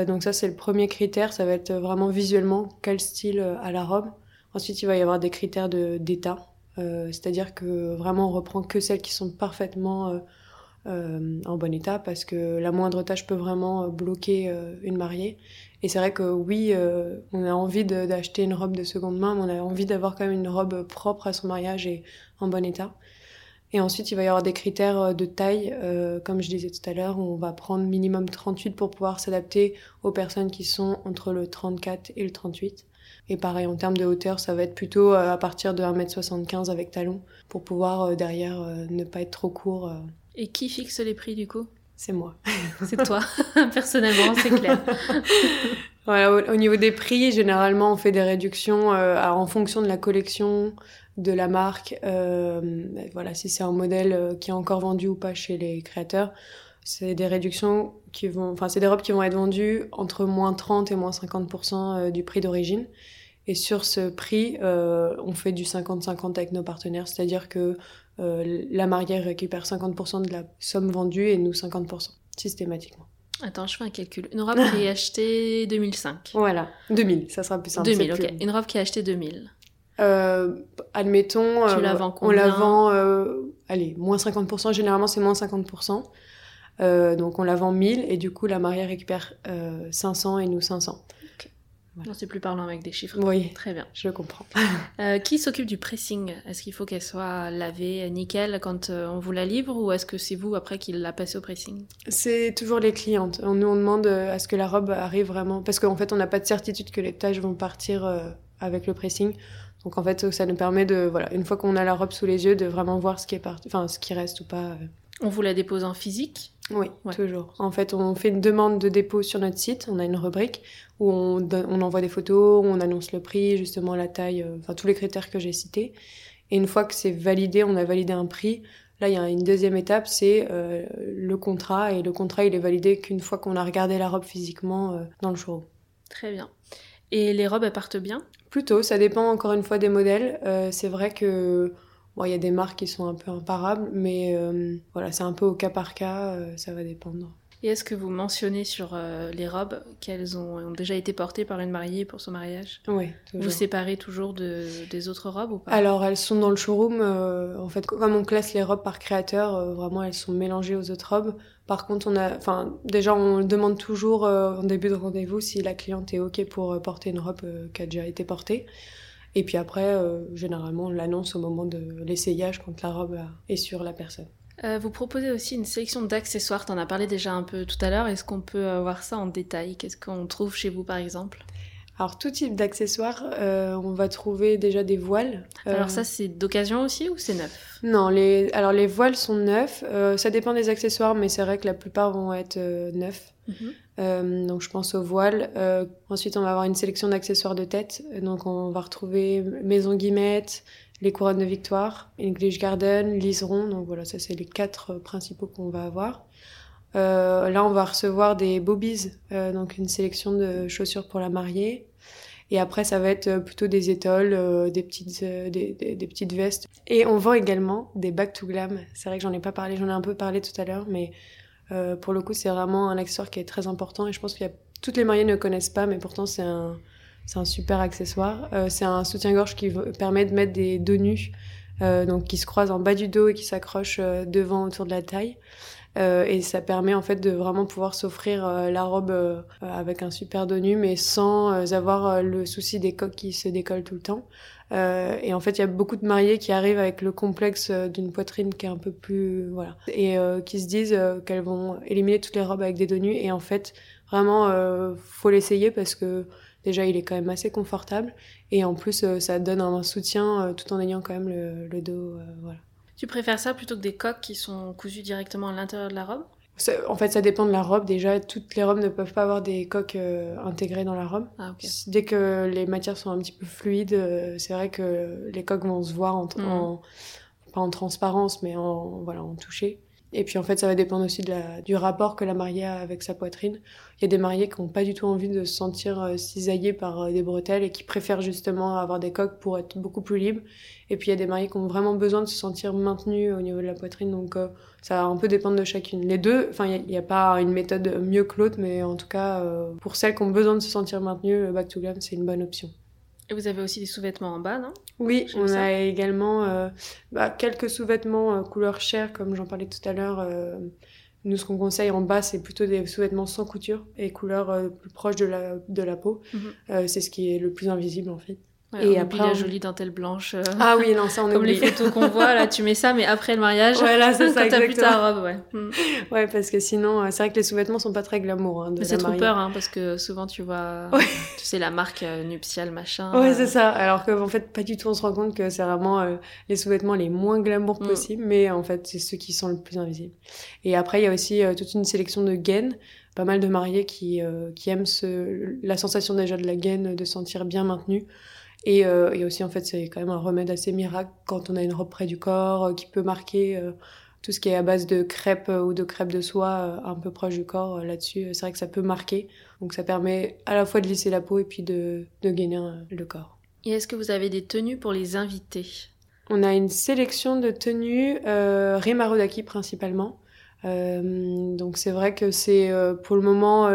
Donc ça, c'est le premier critère. Ça va être vraiment visuellement quel style a la robe. Ensuite, il va y avoir des critères d'état. C'est-à-dire que vraiment, on reprend que celles qui sont parfaitement euh, euh, en bon état parce que la moindre tâche peut vraiment euh, bloquer euh, une mariée. Et c'est vrai que oui, euh, on a envie d'acheter une robe de seconde main, mais on a envie d'avoir quand même une robe propre à son mariage et en bon état. Et ensuite, il va y avoir des critères euh, de taille. Euh, comme je disais tout à l'heure, on va prendre minimum 38 pour pouvoir s'adapter aux personnes qui sont entre le 34 et le 38. Et pareil, en termes de hauteur, ça va être plutôt euh, à partir de 1m75 avec talons pour pouvoir euh, derrière euh, ne pas être trop court. Et qui fixe les prix du coup? C'est moi. C'est toi, <laughs> personnellement, c'est clair. <laughs> Voilà, au, au niveau des prix, généralement, on fait des réductions euh, en fonction de la collection, de la marque. euh, voilà, si c'est un modèle qui est encore vendu ou pas chez les créateurs, c'est des réductions qui vont, enfin, c'est des robes qui vont être vendues entre moins 30 et moins 50% euh, du prix d'origine. Et sur ce prix, euh, on fait du 50-50 avec nos partenaires, c'est-à-dire que euh, la mariée récupère 50% de la somme vendue et nous 50%, systématiquement. Attends, je fais un calcul. Une robe qui est achetée <laughs> 2005. Voilà, 2000, ça sera plus simple. 2000, c'est ok. plus- Une robe qui est achetée 2000. Euh, admettons, Tu euh, la vends on la vend, euh, allez, moins 50%, généralement c'est moins 50%. Euh, donc on la vend 1000 et du coup la mariée récupère euh, 500 et nous 500. Voilà. Non, c'est plus parlant avec des chiffres. Oui, Très bien. je comprends. <laughs> Euh, qui s'occupe du pressing? Est-ce qu'il faut qu'elle soit lavée nickel quand euh, on vous la livre ou est-ce que c'est vous après qui la passez au pressing? C'est toujours les clientes. Nous on demande euh, à ce que la robe arrive vraiment, parce qu'en fait on n'a pas de certitude que les taches vont partir avec le pressing. Donc en fait ça nous permet de, voilà, une fois qu'on a la robe sous les yeux, de vraiment voir ce qui est parti, enfin ce qui reste ou pas. On vous la dépose en physique? Oui, Ouais. toujours. En fait, on fait une demande de dépôt sur notre site. On a une rubrique où on, donne- on envoie des photos, on annonce le prix, justement la taille, euh, enfin tous les critères que j'ai cités. Et une fois que c'est validé, on a validé un prix. Là, il y a une deuxième étape, c'est euh, le contrat. Et le contrat, il est validé qu'une fois qu'on a regardé la robe physiquement euh, dans le showroom. Très bien. Et les robes, elles partent bien? Plutôt, ça dépend encore une fois des modèles. C'est vrai que bon, il y a des marques qui sont un peu imparables, mais euh, voilà, c'est un peu au cas par cas, euh, ça va dépendre. Et est-ce que vous mentionnez sur euh, les robes qu'elles ont, ont déjà été portées par une mariée pour son mariage? Oui, toujours. Vous séparez toujours de, des autres robes ou pas? Alors, elles sont dans le showroom. euh, en fait, comme on classe les robes par créateur, euh, vraiment, elles sont mélangées aux autres robes. Par contre, on a, enfin, déjà, on demande toujours en début de rendez-vous si la cliente est ok pour porter une robe qui a déjà été portée. Et puis après, euh, généralement, on l'annonce au moment de l'essayage quand la robe est sur la personne. Euh, Vous proposez aussi une sélection d'accessoires, t'en as parlé déjà un peu tout à l'heure, est-ce qu'on peut euh, voir ça en détail? Qu'est-ce qu'on trouve chez vous par exemple? Alors, tout type d'accessoires, euh, on va trouver déjà des voiles. Euh, Alors ça c'est d'occasion aussi ou c'est neuf? Non, les, alors les voiles sont neufs. Ça dépend des accessoires, mais c'est vrai que la plupart vont être neufs. Euh, donc je pense aux voiles. Euh, ensuite, on va avoir une sélection d'accessoires de tête. Donc on va retrouver Maison Guillemette, les couronnes de victoire, English Garden, Liseron. Donc voilà, ça c'est les quatre euh, principaux qu'on va avoir. Là, on va recevoir des bobbies, donc une sélection de chaussures pour la mariée. Et après, ça va être plutôt des étoiles, euh, des, petites, des petites vestes. Et on vend également des back to glam. C'est vrai que j'en ai pas parlé, j'en ai un peu parlé tout à l'heure, mais euh, pour le coup, c'est vraiment un accessoire qui est très important. Et je pense a toutes les mariées ne connaissent pas, mais pourtant c'est un, c'est un super accessoire. Euh, c'est un soutien-gorge qui permet de mettre des dos nus, euh, donc qui se croisent en bas du dos et qui s'accrochent euh, devant autour de la taille. Euh, et ça permet en fait de vraiment pouvoir s'offrir euh, la robe euh, avec un super dos nu, mais sans avoir le souci des coques qui se décollent tout le temps. et en fait, il y a beaucoup de mariées qui arrivent avec le complexe d'une poitrine qui est un peu plus voilà, et qui se disent qu'elles vont éliminer toutes les robes avec des dos nus. Et en fait, vraiment, faut l'essayer parce que déjà il est quand même assez confortable et en plus ça donne un soutien tout en ayant quand même le, le dos voilà. Tu préfères ça plutôt que des coques qui sont cousues directement à l'intérieur de la robe? En fait, ça dépend de la robe. Déjà, toutes les robes ne peuvent pas avoir des coques euh, intégrées dans la robe. Ah, Dès que les matières sont un petit peu fluides, euh, c'est vrai que les coques vont se voir en, mm. en, pas en transparence, mais en voilà en toucher. Et puis en fait, ça va dépendre aussi du rapport que la mariée a avec sa poitrine. Il y a des mariés qui n'ont pas du tout envie de se sentir euh, par euh, des bretelles et qui préfèrent justement avoir des coques pour être beaucoup plus libres. Et puis il y a des mariés qui ont vraiment besoin de se sentir maintenus au niveau de la poitrine. Donc euh, ça va un peu dépendre de chacune. Les deux, enfin il n'y a, pas une méthode mieux que l'autre, mais en tout cas, pour celles qui ont besoin de se sentir maintenues, le back to glam, c'est une bonne option. Et vous avez aussi des sous-vêtements en bas, non? Oui, on a également euh, bah, quelques sous-vêtements euh, couleur chair, comme j'en parlais tout à l'heure. Euh, nous, ce qu'on conseille en bas, c'est plutôt des sous-vêtements sans couture et couleur plus proche de la, de la peau. Mhm. c'est ce qui est le plus invisible, en fait et après, la jolie dentelle blanche. Euh, ah oui, non, ça on <laughs> Comme les photos qu'on voit, là, tu mets ça, mais après le mariage. Voilà, c'est <laughs> ça, quand t'as plus ta robe, ouais. Mm. <laughs> Ouais, parce que sinon, euh, c'est vrai que les sous-vêtements sont pas très glamour. Hein, mais c'est trop peur, hein, parce que souvent tu vois, tu sais, la marque euh, nuptiale, machin. Ouais, c'est ça. Alors qu'en fait, pas du tout, on se rend compte que c'est vraiment les sous-vêtements les moins glamour mm. possibles, mais en fait, c'est ceux qui sont le plus invisibles. Et après, il y a aussi toute une sélection de gaines pas mal de mariés qui, qui aiment ce, la sensation déjà de la gaine, de sentir bien maintenue. Et, euh, et, aussi, en fait, c'est quand même un remède assez miracle quand on a une robe près du corps euh, qui peut marquer euh, tout ce qui est à base de crêpes ou de crêpes de soie un peu proche du corps. Là-dessus, c'est vrai que ça peut marquer. Donc, ça permet à la fois de lisser la peau et puis de, de gainer le corps. Et est-ce que vous avez des tenues pour les invités? On a une sélection de tenues euh, Rimarodaki principalement. Donc, c'est vrai que c'est pour le moment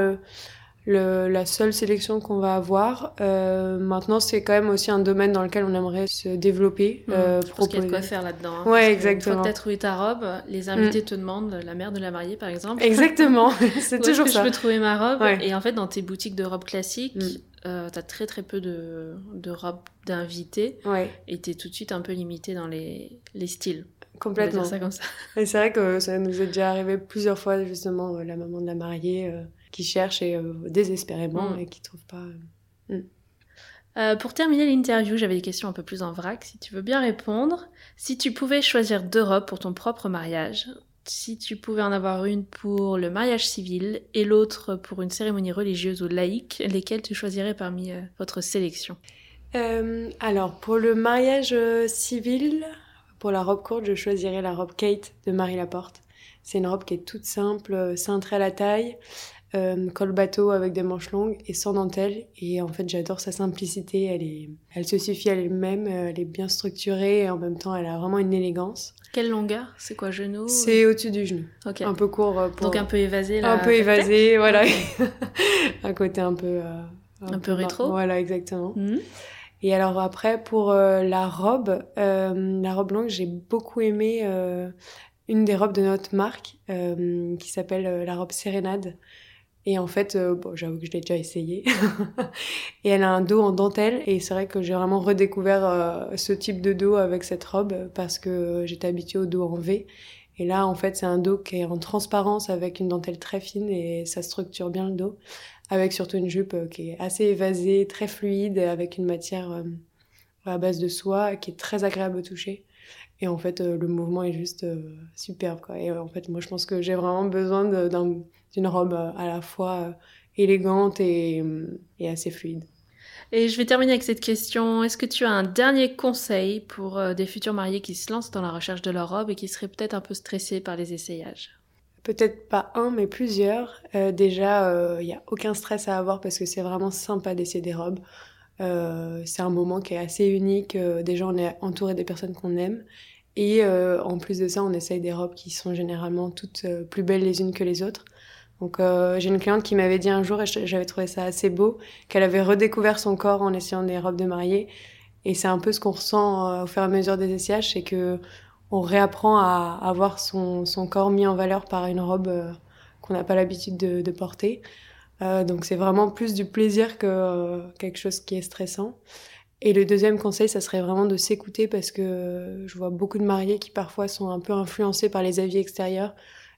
le, la seule sélection qu'on va avoir. Euh, maintenant, c'est quand même aussi un domaine dans lequel on aimerait se développer. Mmh, euh, parce qu'il y a de quoi faire là-dedans. Hein, ouais, exactement. Une fois que trouvé ta robe, les invités mmh. te demandent, la mère de la mariée par exemple. Exactement, <laughs> <laughs> c'est toujours est ça. je peux trouver ma robe Et en fait, dans tes boutiques de robes classiques, mmh. euh, t'as très très peu de, de robes d'invités. Ouais. Et t'es tout de suite un peu limité dans les, les styles. Complètement. ça comme ça. Et c'est vrai que ça nous est déjà arrivé plusieurs fois, justement, euh, la maman de la mariée euh, qui cherche et, euh, désespérément mm. et qui trouve pas. Mm. Euh, pour terminer l'interview, j'avais des questions un peu plus en vrac, si tu veux bien répondre. Si tu pouvais choisir deux robes pour ton propre mariage, si tu pouvais en avoir une pour le mariage civil et l'autre pour une cérémonie religieuse ou laïque, lesquelles tu choisirais parmi votre sélection? Alors, pour le mariage civil, pour la robe courte, je choisirais la robe Kate de Marie Laporte. C'est une robe qui est toute simple, cintrée à la taille, euh, col bateau avec des manches longues et sans dentelle. Et en fait, j'adore sa simplicité. Elle, est, elle se suffit à elle-même, elle est bien structurée et en même temps, elle a vraiment une élégance. Quelle longueur? C'est quoi, genou? C'est au-dessus du genou. Un peu court. Euh, Donc un peu évasé là. Un peu évasé, voilà. <laughs> un côté un peu. Euh, un, peu, rétro? Voilà, exactement. Mhm. Et alors après, pour euh, la robe, la robe longue, j'ai beaucoup aimé une des robes de notre marque qui s'appelle la robe Sérénade. Et en fait, euh, j'avoue que je l'ai déjà essayé. <laughs> et elle a un dos en dentelle. Et c'est vrai que j'ai vraiment redécouvert euh, ce type de dos avec cette robe parce que j'étais habituée au dos en V. Et là, en fait, c'est un dos qui est en transparence avec une dentelle très fine et ça structure bien le dos. Avec surtout une jupe euh, qui est assez évasée, très fluide, avec une matière à base de soie qui est très agréable au toucher. Et en fait, le mouvement est juste superbe. Et en fait, moi, je pense que j'ai vraiment besoin d'un d'une robe euh, à la fois euh, élégante et, euh, et, assez fluide. Et je vais terminer avec cette question. Est-ce que tu as un dernier conseil pour des futurs mariés qui se lancent dans la recherche de leur robe et qui seraient peut-être un peu stressés par les essayages? Peut-être pas un, mais plusieurs. déjà, il n'y a aucun stress à avoir parce que c'est vraiment sympa d'essayer des robes. c'est un moment qui est assez unique. déjà, on est entouré des personnes qu'on aime. Et en plus de ça, on essaye des robes qui sont généralement toutes plus belles les unes que les autres. Euh, j'ai une cliente qui m'avait dit un jour, et j'avais trouvé ça assez beau, qu'elle avait redécouvert son corps en essayant des robes de mariée. Et c'est un peu ce qu'on ressent euh, au fur et à mesure des essayages, c'est que on réapprend à avoir son, corps mis en valeur par une robe euh, qu'on n'a pas l'habitude de, de, porter. Donc c'est vraiment plus du plaisir que quelque chose qui est stressant. Et le deuxième conseil, ça serait vraiment de s'écouter parce que je vois beaucoup de mariés qui parfois sont un peu influencés par les avis extérieurs.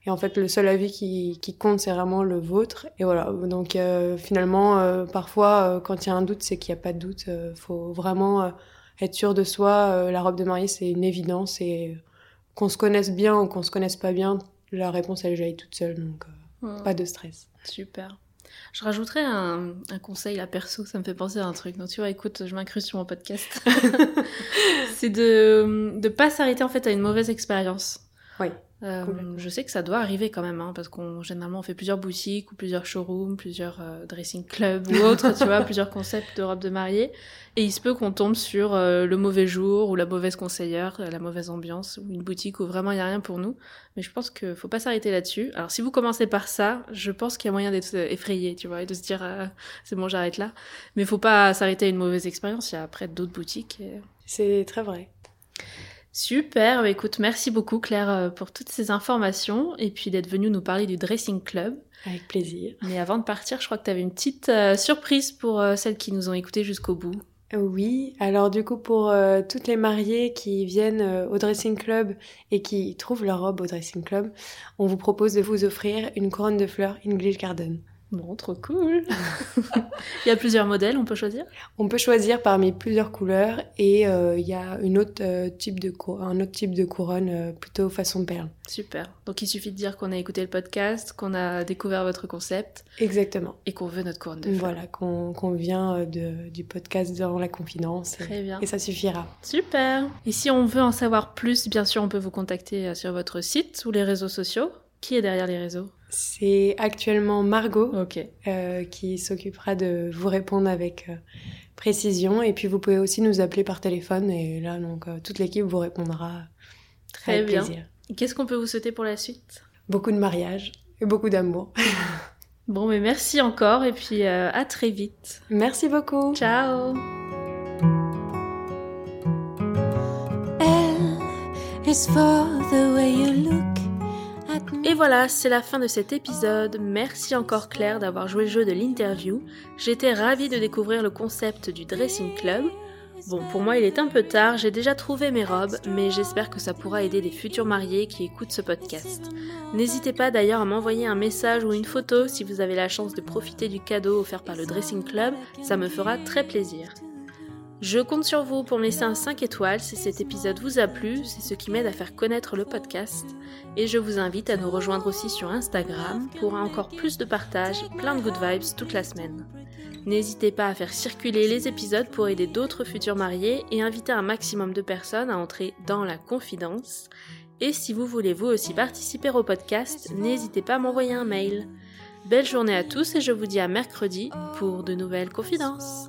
Et en fait, le seul avis qui, qui compte, c'est vraiment le vôtre. Et voilà. Donc euh, finalement, euh, parfois, euh, quand il y a un doute, c'est qu'il n'y a pas de doute. Il faut vraiment être sûr de soi. la robe de mariée, c'est une évidence. Et qu'on se connaisse bien ou qu'on se connaisse pas bien, la réponse, elle jaillit toute seule. Donc pas de stress. Super. Je rajouterais un, un, conseil à perso, ça me fait penser à un truc. Donc tu vois, écoute, je m'incruste sur mon podcast. <laughs> c'est de ne pas s'arrêter en fait à une mauvaise expérience. Oui. Euh, je sais que ça doit arriver quand même, hein, parce qu'on généralement on fait plusieurs boutiques ou plusieurs showrooms, plusieurs euh, dressing clubs ou <laughs> autres, tu vois, plusieurs concepts de robes de mariée. Et il se peut qu'on tombe sur euh, le mauvais jour ou la mauvaise conseillère, la mauvaise ambiance ou une boutique où vraiment il y a rien pour nous. Mais je pense qu'il faut pas s'arrêter là-dessus. Alors si vous commencez par ça, je pense qu'il y a moyen d'être effrayé, tu vois, et de se dire c'est bon j'arrête là. Mais il faut pas s'arrêter à une mauvaise expérience. Il y a après d'autres boutiques. Et... C'est très vrai. Super, bah, écoute, merci beaucoup Claire euh, pour toutes ces informations et puis d'être venue nous parler du Dressing Club. Avec plaisir. Mais avant de partir, je crois que tu avais une petite euh, surprise pour euh, celles qui nous ont écoutés jusqu'au bout. Oui, alors du coup pour toutes les mariées qui viennent au dressing club et qui trouvent leur robe au dressing club, on vous propose de vous offrir une couronne de fleurs English Garden. Bon, trop cool. <laughs> il y a plusieurs modèles, on peut choisir? On peut choisir parmi plusieurs couleurs et euh, il y a une autre, euh, type de un autre type de couronne euh, plutôt façon perle. Super. Donc il suffit de dire qu'on a écouté le podcast, qu'on a découvert votre concept. Exactement. Et qu'on veut notre couronne de. Voilà, qu'on vient de, du podcast dans la confidence. Très bien. Et ça suffira. Super. Et si on veut en savoir plus, bien sûr, on peut vous contacter sur votre site ou les réseaux sociaux. Qui est derrière les réseaux? C'est actuellement Margot euh, qui s'occupera de vous répondre avec euh, précision. Et puis vous pouvez aussi nous appeler par téléphone et là donc euh, toute l'équipe vous répondra très avec bien. Plaisir. Qu'est-ce qu'on peut vous souhaiter pour la suite? Beaucoup de mariage et beaucoup d'amour. <laughs> bon mais merci encore et puis à très vite. Merci beaucoup. Ciao. is for the way voilà, c'est la fin de cet épisode. Merci encore Claire d'avoir joué le jeu de l'interview. J'étais ravie de découvrir le concept du dressing club. Bon, pour moi il est un peu tard, j'ai déjà trouvé mes robes, mais j'espère que ça pourra aider des futurs mariés qui écoutent ce podcast. N'hésitez pas d'ailleurs à m'envoyer un message ou une photo si vous avez la chance de profiter du cadeau offert par le Dressing Club, ça me fera très plaisir. Je compte sur vous pour me laisser un 5 étoiles si cet épisode vous a plu, c'est ce qui m'aide à faire connaître le podcast. Et je vous invite à nous rejoindre aussi sur Instagram pour encore plus de partage, plein de good vibes toute la semaine. N'hésitez pas à faire circuler les épisodes pour aider d'autres futurs mariés et inviter un maximum de personnes à entrer dans la confidence. Et si vous voulez vous aussi participer au podcast, n'hésitez pas à m'envoyer un mail. Belle journée à tous et je vous dis à mercredi pour de nouvelles confidences.